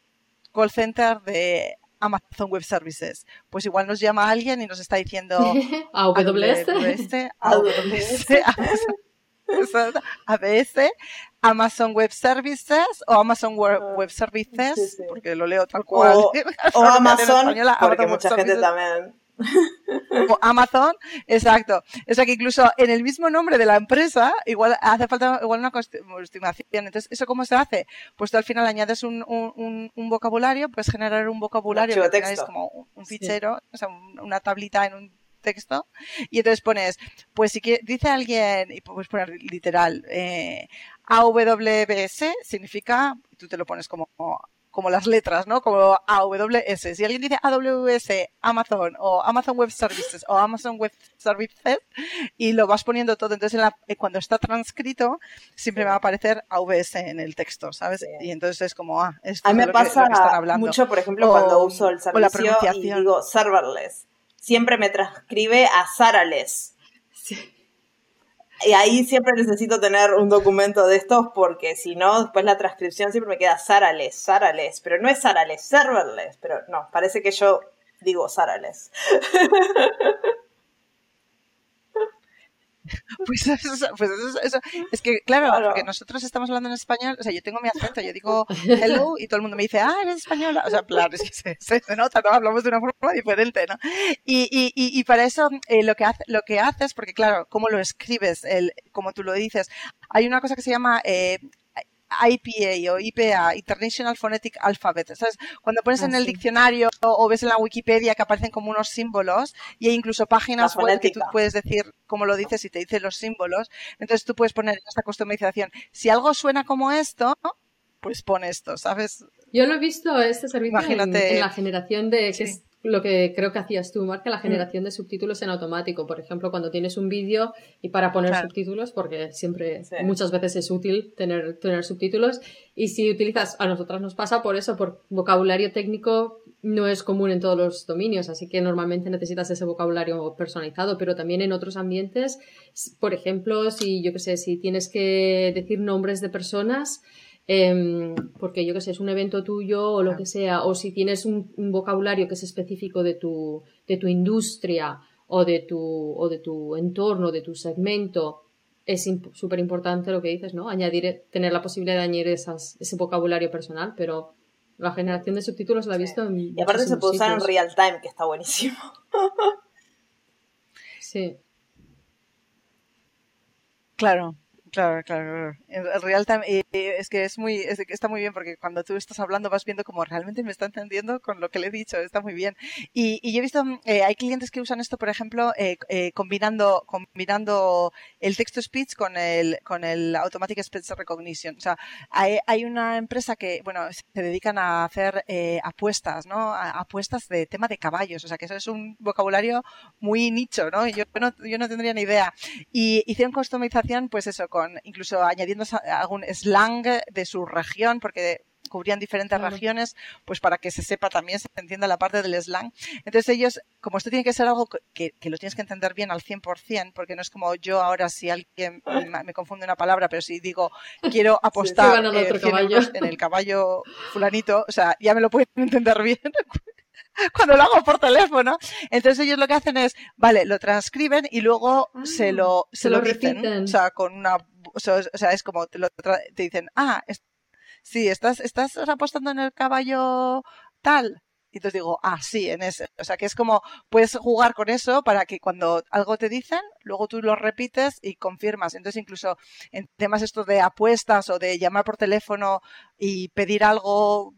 call center de Amazon Web Services. Pues igual nos llama alguien y nos está diciendo AWS, AWS, ABS, Amazon Web Services o Amazon Web, Services, porque lo leo tal cual. O, Amazon, porque mucha gente también o Amazon, exacto. O sea que incluso en el mismo nombre de la empresa, igual hace falta igual una estimación. Entonces, ¿eso cómo se hace? Pues tú al final añades un, un, un vocabulario, puedes generar un vocabulario que es como un fichero, o sea, una tablita en un texto y entonces pones, pues si dice alguien, y puedes poner literal, eh, AWS significa, tú te lo pones como como las letras, ¿no? Como AWS. Si alguien dice AWS, Amazon o Amazon Web Services o Amazon Web Services y lo vas poniendo todo, entonces eh, cuando está transcrito siempre me va a aparecer AWS en el texto, ¿sabes? Y entonces es como, ah, esto a mí me me pasa mucho, por ejemplo, cuando uso el servicio y digo serverless. Siempre me transcribe a Sarales. Sí. Y ahí siempre necesito tener un documento de estos porque si no, después la transcripción siempre me queda Sarales, Sarales, pero no es Sarales, serverless, pero no, parece que yo digo Sarales. Pues, eso, pues eso, es que, claro, porque nosotros estamos hablando en español, o sea, yo tengo mi acento, yo digo hello y todo el mundo me dice, ah, eres española. O sea, claro, es que se, nota, ¿no? Hablamos de una forma diferente, ¿no? Y, y, y, para eso eh, lo, que hace, lo que haces, porque claro, cómo lo escribes, el, como tú lo dices, hay una cosa que se llama eh, IPA o IPA, International Phonetic Alphabet. ¿Sabes? Cuando pones en el ah, diccionario o, ves en la Wikipedia que aparecen como unos símbolos y hay incluso páginas web que tú puedes decir cómo lo dices y te dice los símbolos. Entonces tú puedes poner esta customización. Si algo suena como esto, pues pon esto, ¿sabes? Yo lo he visto este servicio en, la generación de lo que creo que hacías tú, Marca, la mm. generación de subtítulos en automático. Por ejemplo, cuando tienes un vídeo y para poner subtítulos, porque siempre, muchas veces es útil tener, tener subtítulos. Y si utilizas, a nosotras nos pasa por eso, por vocabulario técnico no es común en todos los dominios, así que normalmente necesitas ese vocabulario personalizado, pero también en otros ambientes, por ejemplo, si yo que sé, si tienes que decir nombres de personas, Em, porque yo que sé, es un evento tuyo o lo que sea, o si tienes un, vocabulario que es específico de tu, de tu industria o de tu, o de tu entorno, de tu segmento, es súper importante lo que dices, ¿no? Añadir, tener la posibilidad de añadir esas, ese vocabulario personal, pero la generación de subtítulos la he visto en Y aparte se puede usar en real time, que está buenísimo. sí. Claro, Claro, claro, real time es que es muy, es está muy bien porque cuando tú estás hablando vas viendo como realmente me está entendiendo con lo que le he dicho, está muy bien. Y, y yo he visto, eh, hay clientes que usan esto, por ejemplo, eh, eh, combinando, combinando el text speech con el, con el automatic speech recognition. O sea, hay, hay una empresa que, bueno, se dedican a hacer apuestas, ¿no? apuestas de tema de caballos. O sea, que eso es un vocabulario muy nicho, ¿no? Yo no, yo no tendría ni idea. Y hicieron customización, pues eso, con incluso añadiendo algún slang de su región, porque cubrían diferentes regiones, pues para que se sepa también, se entienda la parte del slang. Entonces ellos, como esto tiene que ser algo que, lo tienes que entender bien al 100%, porque no es como yo ahora si alguien me confunde una palabra, pero si digo quiero apostar eh, en el caballo fulanito, o sea, ya me lo pueden entender bien. cuando lo hago por teléfono. Entonces ellos lo que hacen es, vale, lo transcriben y luego se ah, lo, se, lo, repiten. O sea, con una, o sea, es como te, te dicen, ah, sí, estás, estás apostando en el caballo tal. Y entonces digo, ah, sí, en ese. O sea, que es como, puedes jugar con eso para que cuando algo te dicen, luego tú lo repites y confirmas. Entonces, incluso en temas estos de apuestas o de llamar por teléfono y pedir algo,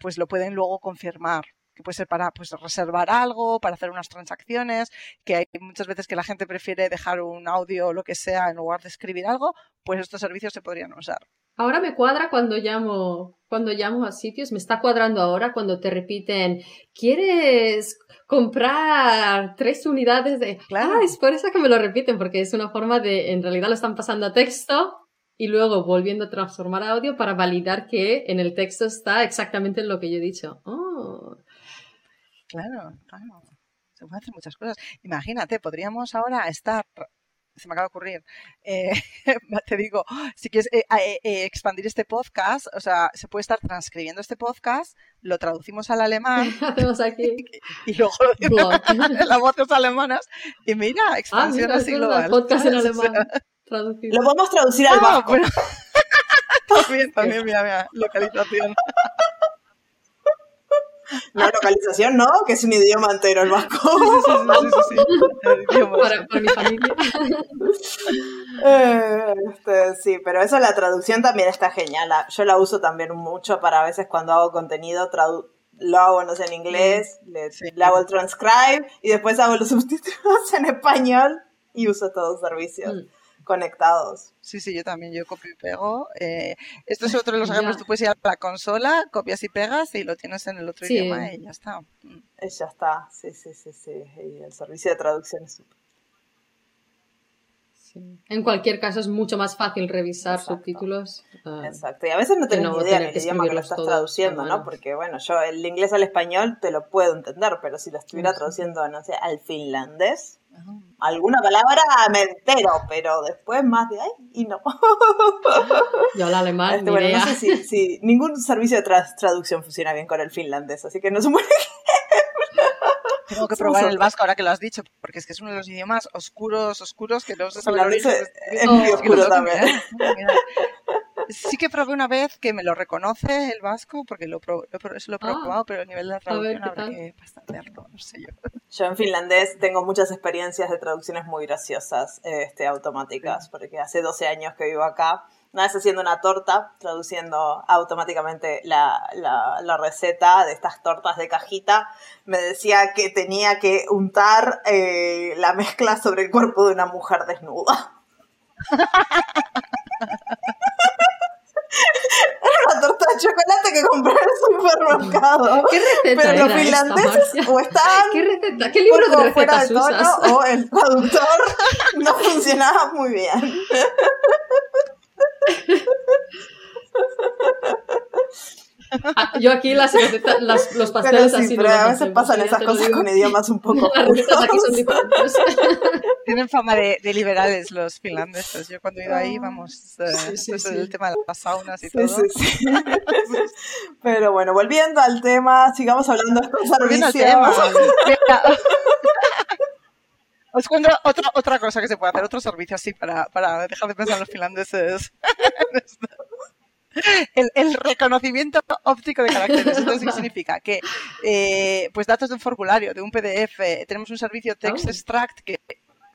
pues lo pueden luego confirmar que puede ser para pues, reservar algo, para hacer unas transacciones, que hay muchas veces que la gente prefiere dejar un audio o lo que sea en lugar de escribir algo, pues estos servicios se podrían usar. Ahora me cuadra cuando llamo, cuando llamo a sitios, me está cuadrando ahora cuando te repiten, ¿quieres comprar tres unidades de... Claro. Ah, es por eso que me lo repiten, porque es una forma de, en realidad lo están pasando a texto y luego volviendo a transformar a audio para validar que en el texto está exactamente lo que yo he dicho. Oh, Claro, claro. Se pueden hacer muchas cosas. Imagínate, podríamos ahora estar se me acaba de ocurrir, eh, te digo, si quieres eh, eh, expandir este podcast, o sea, se puede estar transcribiendo este podcast, lo traducimos al alemán Hacemos aquí. y, luego lo las voces alemanas y mira, ah, expansión así global. podcast en alemán. lo podemos traducir al ah, vasco. también, también, mira, mira, localización. La localización no, que es un idioma entero el vasco. Sí, sí, sí, para, para, mi familia. Eh, este, sí, pero eso la traducción también está genial. Yo la uso también mucho para a veces cuando hago contenido, lo hago, no sé, en inglés, le, hago el transcribe y después hago los subtítulos en español y uso todos los servicios. Mm conectados. Sí, sí, yo también, yo copio y pego. Eh, esto es otro de los ejemplos, tú puedes ir a la consola, copias y pegas y lo tienes en el otro idioma y ya está. Mm. Ya está, sí, sí, sí, sí. Y el servicio de traducción es súper. En cualquier caso es mucho más fácil revisar subtítulos. Ah, Exacto, y a veces no tenés ni idea del idioma que lo estás traduciendo, ¿no? Porque bueno, yo el inglés al español te lo puedo entender, pero si lo estuviera traduciendo, no sé, al finlandés, alguna palabra me entero, pero después más de ahí y no. Yo al alemán. Este, bueno, no sé si, si, ningún servicio de traducción funciona bien con el finlandés, así que no se puede tengo que probar el vasco ahora que lo has dicho, porque es que es uno de los idiomas oscuros, oscuros que no se sabe el muy oscuro también. Sí que probé una vez que me lo reconoce el vasco, porque lo, lo, eso lo he ah. probado, pero a nivel de la traducción habrá que verlo, no sé yo. Yo en finlandés tengo muchas experiencias de traducciones muy graciosas, este, automáticas, porque hace 12 años que vivo acá una vez haciendo una torta, traduciendo automáticamente la, la, receta de estas tortas de cajita, me decía que tenía que untar eh, la mezcla sobre el cuerpo de una mujer desnuda. Era una torta de chocolate que compré en el supermercado. ¿Qué receta Pero era los finlandeses o estaban ¿Qué receta? ¿Qué libro de recetas usas? o el traductor no funcionaba muy bien. Ah, yo aquí las, las los pasteles pero así pero a veces pasan esas cosas con idiomas un poco Las recetas aquí son diferentes. Tienen fama de, de, liberales los finlandeses. Yo cuando he ido ahí, vamos, eh, sí, sí, el tema de las saunas y todo. pero bueno, volviendo al tema, sigamos hablando de estos servicios. Os cuento otra, otra cosa que se puede hacer, otro servicio así para, para dejar de pensar en los finlandeses. El, el, reconocimiento óptico de caracteres. Esto significa que, eh, pues datos de un formulario, de un PDF, tenemos un servicio text extract que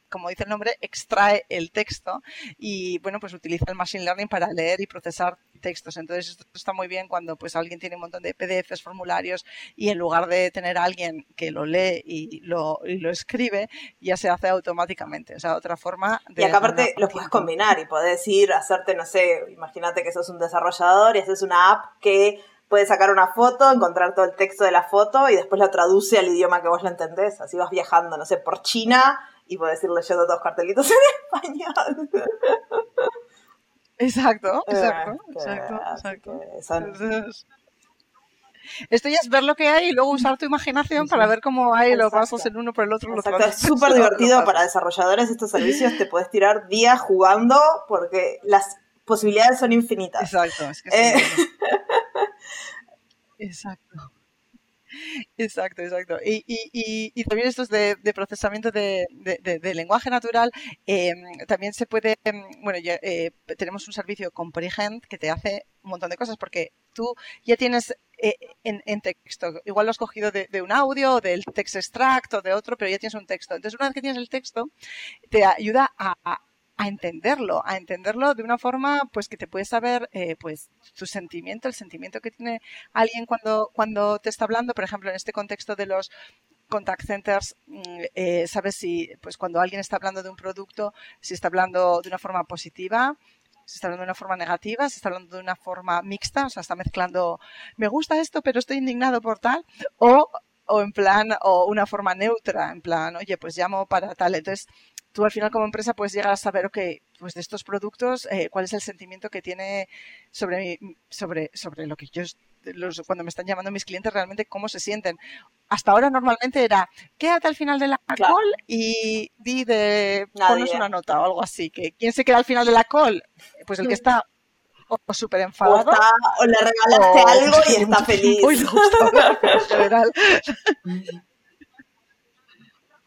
como dice el nombre, extrae el texto y, bueno, pues utiliza el Machine Learning para leer y procesar textos. Entonces, esto está muy bien cuando pues alguien tiene un montón de PDFs, formularios y en lugar de tener a alguien que lo lee y lo, y lo escribe, ya se hace automáticamente. O sea, otra forma de... Y acá aparte lo puedes combinar y podés ir a hacerte, no sé, imagínate que sos un desarrollador y haces una app que puede sacar una foto, encontrar todo el texto de la foto y después la traduce al idioma que vos la entendés. Así vas viajando, no sé, por China y podés ir leyendo dos cartelitos en español. Exacto, exacto, exacto, exacto. esto ya es ver lo que hay y luego usar tu imaginación para ver cómo hay los pasos en uno por el otro. Exacto. Es súper divertido para desarrolladores estos servicios. Te puedes tirar días jugando porque las posibilidades son infinitas. Exacto. Es que eh, Exacto. Exacto, exacto. Y, y, y, también estos de, de procesamiento de, lenguaje natural, em, también se puede, em, bueno, ya, eh, tenemos un servicio Comprehend que te hace un montón de cosas porque tú ya tienes eh, en, texto, igual lo has cogido de, un audio, del text extract o de otro, pero ya tienes un texto. Entonces, una vez que tienes el texto, te ayuda a entenderlo, a entenderlo de una forma pues que te puedes saber eh, pues tu sentimiento, el sentimiento que tiene alguien cuando, cuando te está hablando, por ejemplo, en este contexto de los contact centers, mm, eh, sabes si pues cuando alguien está hablando de un producto, si está hablando de una forma positiva, si está hablando de una forma negativa, si está hablando de una forma mixta, o sea, está mezclando, me gusta esto, pero estoy indignado por tal, o, o en plan, o una forma neutra, en plan, oye, pues llamo para tal. Entonces, tú al final como empresa puedes llegar a saber, ok, pues de estos productos, eh, cuál es el sentimiento que tiene sobre, sobre, sobre lo que yo, los, cuando me están llamando mis clientes, realmente cómo se sienten. Hasta ahora normalmente era, quédate al final de la call y di de, ponos una nota o algo así, que ¿quién se queda al final de la call? Pues el que está o súper enfadado. O, le regalaste algo y está feliz. Uy, en general.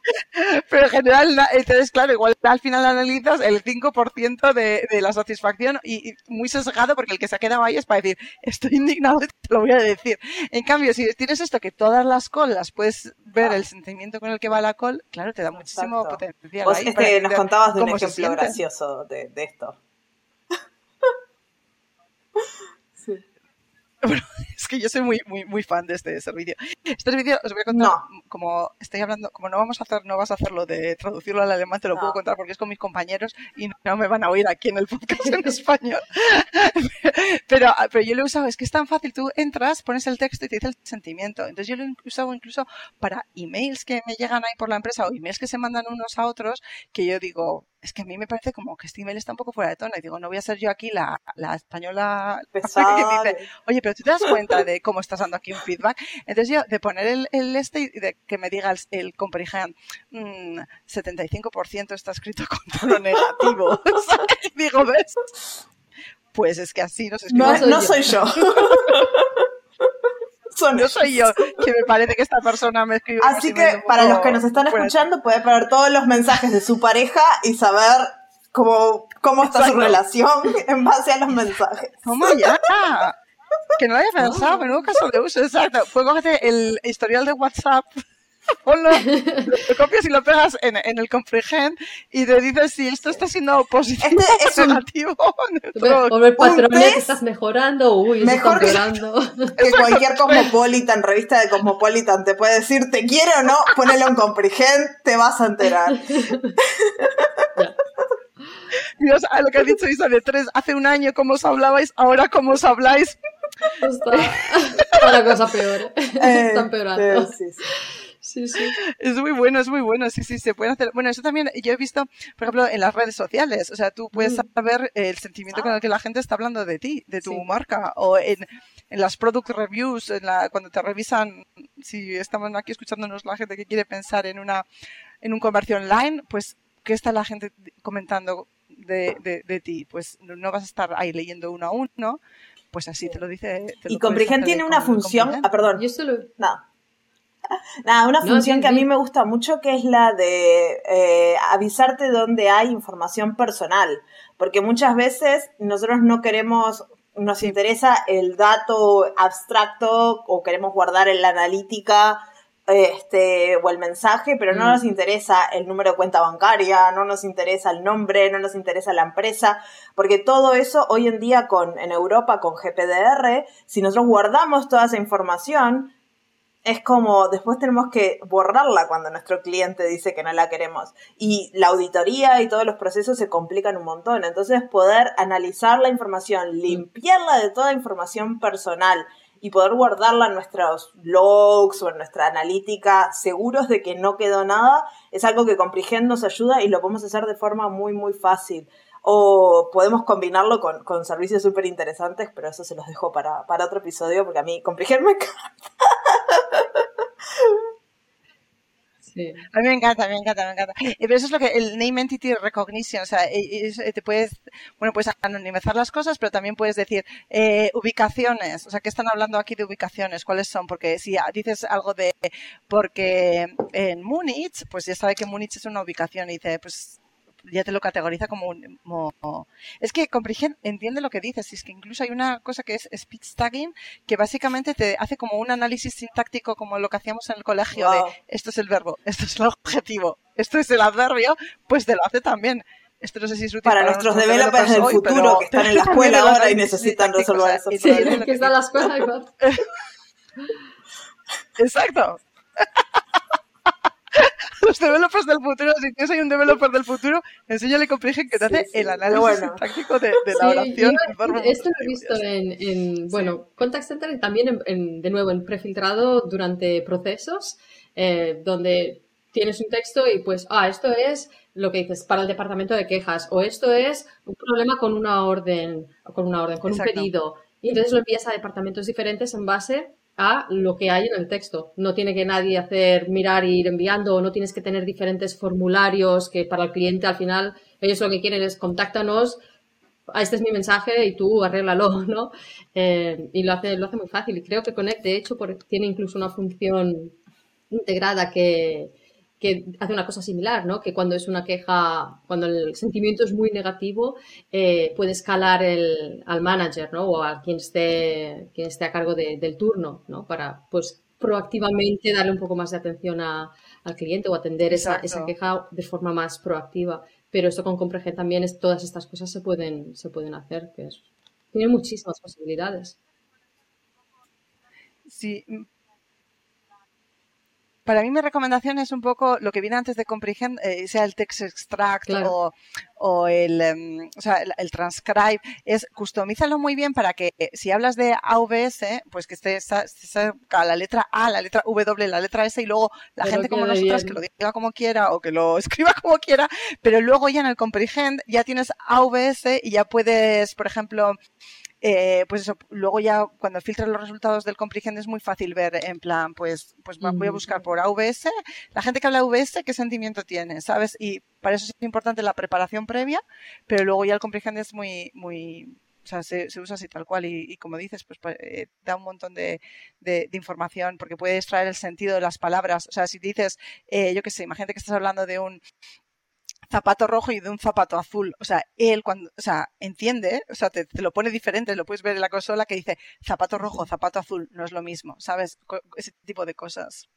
Pero en general, entonces, claro, igual al final analizas el 5% de, de la satisfacción y, muy sesgado porque el que se ha quedado ahí es para decir, estoy indignado te lo voy a decir. En cambio, si tienes esto que todas las colas puedes ver el sentimiento con el que va la col, claro, te da muchísimo potencial. Vos este, nos contabas de un ejemplo gracioso de, de esto. Bueno, es que yo soy muy, muy, muy fan de este servicio. Este servicio os voy a contar, como estoy hablando, como no vamos a hacer, no vas a hacerlo de traducirlo al alemán, te lo puedo contar porque es con mis compañeros y no me van a oír aquí en el podcast en español. pero, pero yo lo he usado, es que es tan fácil, tú entras, pones el texto y te dice el sentimiento. Entonces yo lo he usado incluso para emails que me llegan ahí por la empresa o emails que se mandan unos a otros, que yo digo, es que a mí me parece como que este email está un poco fuera de tono y digo, no voy a ser yo aquí la, la española que dice, oye, pero tú te das cuenta de cómo estás dando aquí un feedback. Entonces yo, de poner el, el este y de que me diga el, el comprehend, 75% mm, está escrito con tono negativo. digo, ¿ves? Pues es que así no se escribe. No, no soy yo. no soy yo, que me parece que esta persona me escribe. Así que para los que nos están escuchando, puede poner todos los mensajes de su pareja y saber cómo, cómo está su relación en base a los mensajes. ¿Cómo ya? Que no lo haya pensado, menudo caso de uso, exacto. Puedes cogerte el historial de WhatsApp ponlo, lo copias y lo pegas en, en, el comprehend y te dices si esto está siendo positivo este o negativo. O ver patrones, estás mejorando, uy, mejor empeorando. Que, cualquier Cosmopolitan, revista de Cosmopolitan te puede decir te quiere o no, ponelo en comprehend, te vas a enterar. Dios, a lo que has dicho Isa de tres, hace un año cómo os hablabais, ahora cómo os habláis. Está la cosa peor. Eh, Está empeorando. Sí, sí. Sí, sí. Es muy bueno, es muy bueno. Sí, sí, se puede hacer. Bueno, eso también yo he visto, por ejemplo, en las redes sociales. O sea, tú puedes mm. saber el sentimiento con el que la gente está hablando de ti, de tu marca. O en, en las product reviews, en la, cuando te revisan, si estamos aquí escuchándonos la gente que quiere pensar en una en un comercio online, pues, ¿qué está la gente comentando de, de, de ti? Pues no vas a estar ahí leyendo uno a uno, pues así te lo dice. y Comprehend tiene una función. Ah, perdón. Yo solo. Nada. Nada, una función que a mí me gusta mucho que es la de eh, avisarte dónde hay información personal, porque muchas veces nosotros no queremos, nos interesa el dato abstracto o queremos guardar en la analítica este, o el mensaje, pero no Mm. nos interesa el número de cuenta bancaria, no nos interesa el nombre, no nos interesa la empresa, porque todo eso hoy en día con, en Europa con GPDR, si nosotros guardamos toda esa información, es como después tenemos que borrarla cuando nuestro cliente dice que no la queremos. Y la auditoría y todos los procesos se complican un montón. Entonces poder analizar la información, limpiarla de toda información personal y poder guardarla en nuestros logs o en nuestra analítica seguros de que no quedó nada, es algo que Comprehend nos ayuda y lo podemos hacer de forma muy, muy fácil. O podemos combinarlo con, con servicios súper interesantes, pero eso se los dejo para, para otro episodio porque a mí Comprehend me encanta. Sí. A mí me encanta, me encanta, me encanta. Eh, Pero eso es lo que el name entity recognition, o sea, eh, eh, te puedes, bueno, puedes anonimizar las cosas, pero también puedes decir eh, ubicaciones, o sea, ¿qué están hablando aquí de ubicaciones? ¿Cuáles son? Porque si dices algo de, porque en Múnich, pues ya sabe que Múnich es una ubicación y dice, pues ya te lo categoriza como un... como- Es que Comprehend entiende lo que dices, y es que incluso hay una cosa que es speech tagging, que básicamente te hace como un análisis sintáctico como lo que hacíamos en el colegio Wow. de esto es el verbo, esto es el objetivo, esto es el adverbio, pues te lo hace también. Esto no sé si es útil Para nuestros developers del hoy, futuro pero que están en la escuela el ahora y necesitan resolver eso. Sí, que en la escuela. Exacto. Los developers del futuro, si tienes ahí un developer del futuro, enséñale comprehen que te hace sí, el análisis bueno. sintáctico de, de la oración. yo esto lo he visto en, en, bueno, Contact Center y también en, en- de nuevo en prefiltrado durante procesos, eh, donde tienes un texto y pues, ah, esto es lo que dices para el departamento de quejas o esto es un problema con una orden, con una orden, con Exacto. un pedido. Y entonces lo envías a departamentos diferentes en base a lo que hay en el texto. No tiene que nadie hacer mirar e ir enviando, no tienes que tener diferentes formularios que para el cliente al final ellos lo que quieren es contáctanos, ah, este es mi mensaje y tú arréglalo, ¿no? Eh, y lo hace, lo hace muy fácil. Y creo que Connect, de hecho, tiene incluso una función integrada que, que hace una cosa similar, ¿no? Que cuando es una queja, cuando el sentimiento es muy negativo, eh, puede escalar el, al manager, ¿no? O a quien esté, quien esté a cargo de- del turno, ¿no? Para, pues, proactivamente darle un poco más de atención a- al cliente o atender esa, esa queja de forma más proactiva. Pero esto con Comprehend también es, todas estas cosas se pueden, se pueden hacer, que es, tiene muchísimas posibilidades. Sí. Para mí mi recomendación es un poco lo que viene antes de Comprehend, eh, sea el text extract Claro. o, o el, em, o sea, el, el transcribe, es customízalo muy bien para que eh, si hablas de AVS, pues que esté cerca la letra A, la letra W, la letra S y luego la Pero gente como nosotras bien. que lo diga como quiera o que lo escriba como quiera, pero luego ya en el Comprehend ya tienes AVS y ya puedes, por ejemplo, eh, pues eso, luego ya cuando filtras los resultados del Comprehend es muy fácil ver en plan, pues, pues voy a buscar por AVS, la gente que habla AVS, qué sentimiento tiene, ¿sabes? Y para eso es importante la preparación previa, pero luego ya el Comprehend es muy, muy, o sea, se, se usa así tal cual y, y como dices, pues pa- eh, da un montón de, de- de información porque puede extraer el sentido de las palabras. O sea, si dices, eh, yo qué sé, imagínate que estás hablando de un zapato rojo y de un zapato azul. O sea, él cuando, o sea, entiende, o sea, te, te lo pone diferente, lo puedes ver en la consola que dice zapato rojo, zapato azul, no es lo mismo, ¿sabes? Co- Ese tipo de cosas.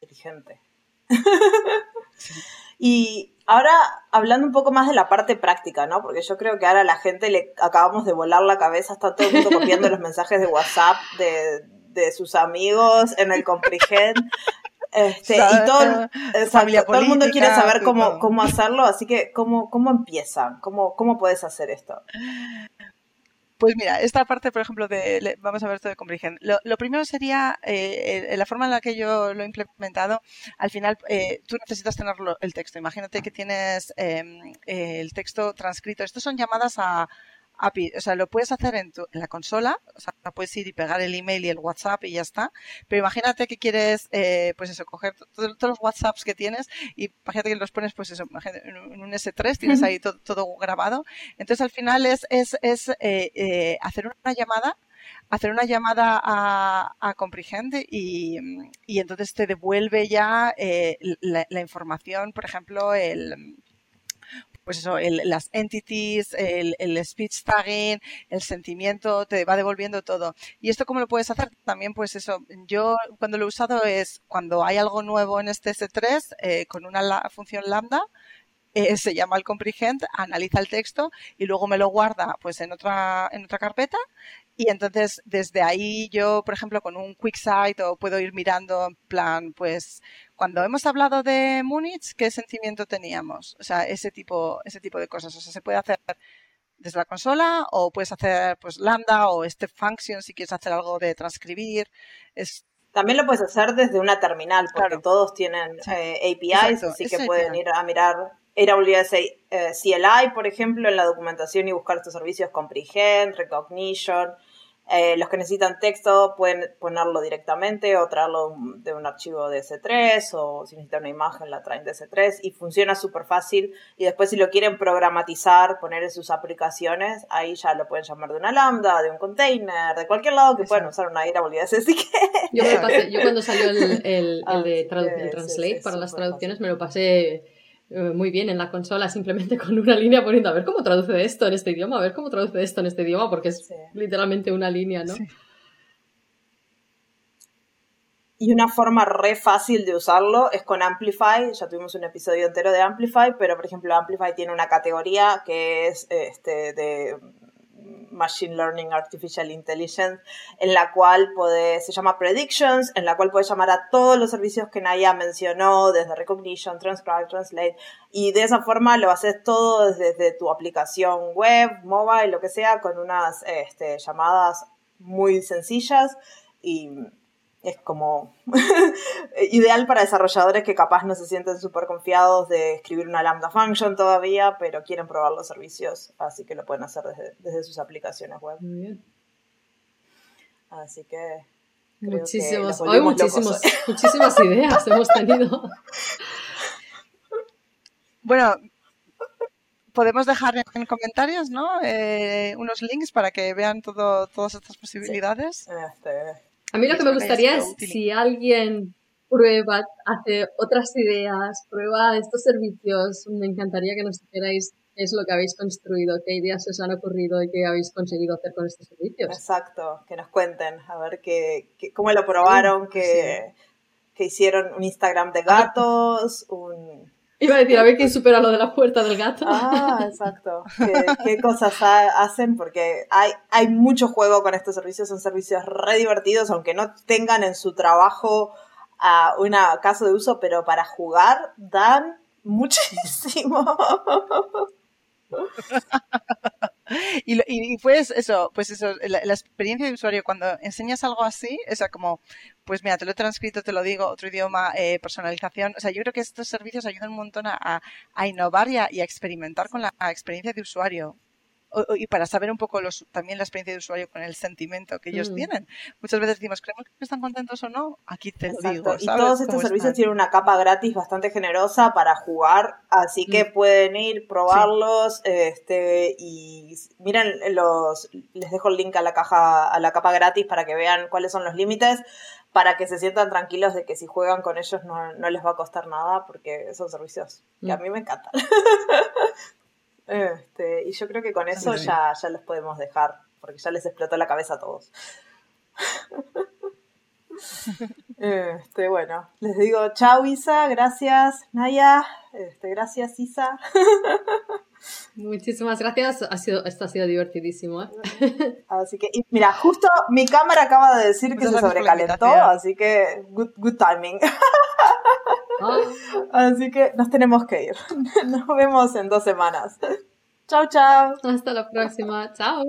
inteligente. y ahora, hablando un poco más de la parte práctica, ¿no? Porque yo creo que ahora a la gente le acabamos de volar la cabeza, está todo el mundo copiando los mensajes de WhatsApp de, de sus amigos en el Comprehend. Este, y todo, el- exacto, todo el mundo quiere saber cómo, cómo hacerlo, así que ¿cómo, cómo empiezan? ¿Cómo, ¿Cómo puedes hacer esto? Pues mira, esta parte, por ejemplo, de vamos a ver esto de Comprehend. Lo, lo primero sería eh, la forma en la que yo lo he implementado. Al final, eh, tú necesitas tener el texto. Imagínate que tienes eh, el texto transcrito. Estos son llamadas a API. O sea, lo puedes hacer en, tu, en la consola. O sea, puedes ir y pegar el email y el WhatsApp y ya está. Pero imagínate que quieres, eh, pues eso, coger to- to- todos los WhatsApps que tienes y imagínate que los pones, pues eso, en un en un S3 tienes ahí to- todo grabado. Entonces al final es, es, es eh, eh, hacer una llamada, hacer una llamada a, a Comprehend y, y entonces te devuelve ya eh, la, la información, por ejemplo, el pues eso, las entities, el, el, speech tagging, el sentimiento, te va devolviendo todo. ¿Y esto cómo lo puedes hacer? También, pues eso, yo cuando lo he usado es cuando hay algo nuevo en este S3 eh, con una función lambda, eh, se llama el comprehend, analiza el texto y luego me lo guarda pues en otra, en otra carpeta y entonces desde ahí yo, por ejemplo, con un quick site o puedo ir mirando en plan, pues cuando hemos hablado de Múnich, ¿qué sentimiento teníamos? O sea, ese tipo, ese tipo de cosas. O sea, se puede hacer desde la consola o puedes hacer pues lambda o este function si quieres hacer algo de transcribir. Es, también lo puedes hacer desde una terminal, porque todos tienen eh, APIs, así que pueden ir a mirar AWS eh, CLI, por ejemplo, en la documentación y buscar estos servicios Comprehend, Recognition. Eh, los que necesitan texto pueden ponerlo directamente o traerlo de un archivo de S3 o si necesitan una imagen la traen de S3 y funciona súper fácil. Y después si lo quieren programatizar, poner en sus aplicaciones, ahí ya lo pueden llamar de una lambda, de un container, de cualquier lado que puedan usar una AWS. Así que... yo, yo cuando salió el, el, el de Translate para las traducciones me lo pasé eh, muy bien en la consola simplemente con una línea poniendo a ver cómo traduce esto en este idioma, a ver cómo traduce esto en este idioma, porque es literalmente una línea, ¿no? Y una forma re fácil de usarlo es con Amplify. Ya tuvimos un episodio entero de Amplify, pero por ejemplo Amplify tiene una categoría que es este, de Machine Learning Artificial Intelligence, en la cual puede, se llama Predictions, en la cual puedes llamar a todos los servicios que Naya mencionó, desde Recognition, Transcribe, Translate, y de esa forma lo haces todo desde, tu aplicación web, mobile, lo que sea, con unas este, llamadas muy sencillas y es como ideal para desarrolladores que capaz no se sienten súper confiados de escribir una lambda function todavía, pero quieren probar los servicios, así que lo pueden hacer desde, sus aplicaciones web. Muy bien. Así que... Muchísimos, hoy muchísimos, muchísimas ideas hemos tenido. Bueno, podemos dejar en comentarios, ¿no? Eh, unos links para que vean todo, todas estas posibilidades. Este, a mí lo que me gustaría es si alguien prueba, hace otras ideas, prueba estos servicios, me encantaría que nos dijerais qué es lo que habéis construido, qué ideas os han ocurrido y qué habéis conseguido hacer con estos servicios. Exacto, que nos cuenten, a ver qué, cómo lo probaron, que, que hicieron un Instagram de gatos, un Iba a decir, a ver quién supera lo de la puerta del gato. Ah, exacto. ¿Qué, cosas hacen? Porque hay, hay mucho juego con estos servicios, son servicios re divertidos, aunque no tengan en su trabajo a uh, una caso de uso, pero para jugar dan muchísimo. y, y, pues eso, pues eso, la, experiencia de usuario cuando enseñas algo así, o sea, como, pues mira, te lo he transcrito, te lo digo, otro idioma, eh, personalización, o sea, yo creo que estos servicios ayudan un montón a, a innovar y a, experimentar con la experiencia de usuario y para saber un poco los, también la experiencia de usuario con el sentimiento que ellos mm. tienen. Muchas veces decimos, ¿creemos que están contentos o no? Aquí te lo digo. Y todos estos servicios tienen una capa gratis bastante generosa para jugar, así que mm. pueden ir, probarlos, este, y miren los, les dejo el link a la caja, a la capa gratis para que vean cuáles son los límites para que se sientan tranquilos de que si juegan con ellos no, no les va a costar nada porque son servicios que a mm. mí me encantan. Este, y yo creo que con eso ya, ya los podemos dejar, porque ya les explotó la cabeza a todos. Este, bueno, les digo chao Isa, gracias Naya, este, gracias Isa. Muchísimas gracias, ha sido, esto ha sido divertidísimo. ¿eh? Así que, mira, justo mi cámara acaba de decir que se sobrecalentó, así que good, good timing. Ah. Así que nos tenemos que ir. Nos vemos en dos semanas. Chao, chao. Hasta la próxima. Chao.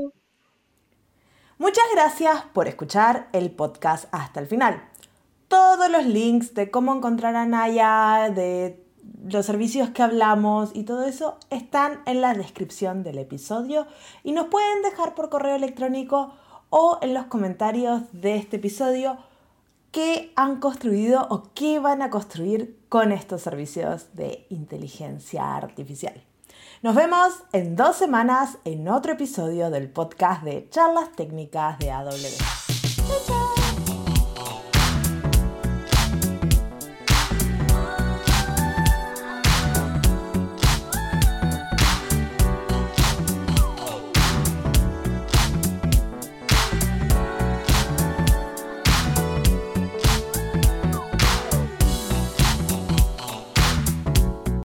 Muchas gracias por escuchar el podcast hasta el final. Todos los links de cómo encontrar a Naya, de los servicios que hablamos y todo eso están en la descripción del episodio y nos pueden dejar por correo electrónico o en los comentarios de este episodio qué han construido o qué van a construir con estos servicios de inteligencia artificial. Nos vemos en dos semanas en otro episodio del podcast de Charlas Técnicas de AWS.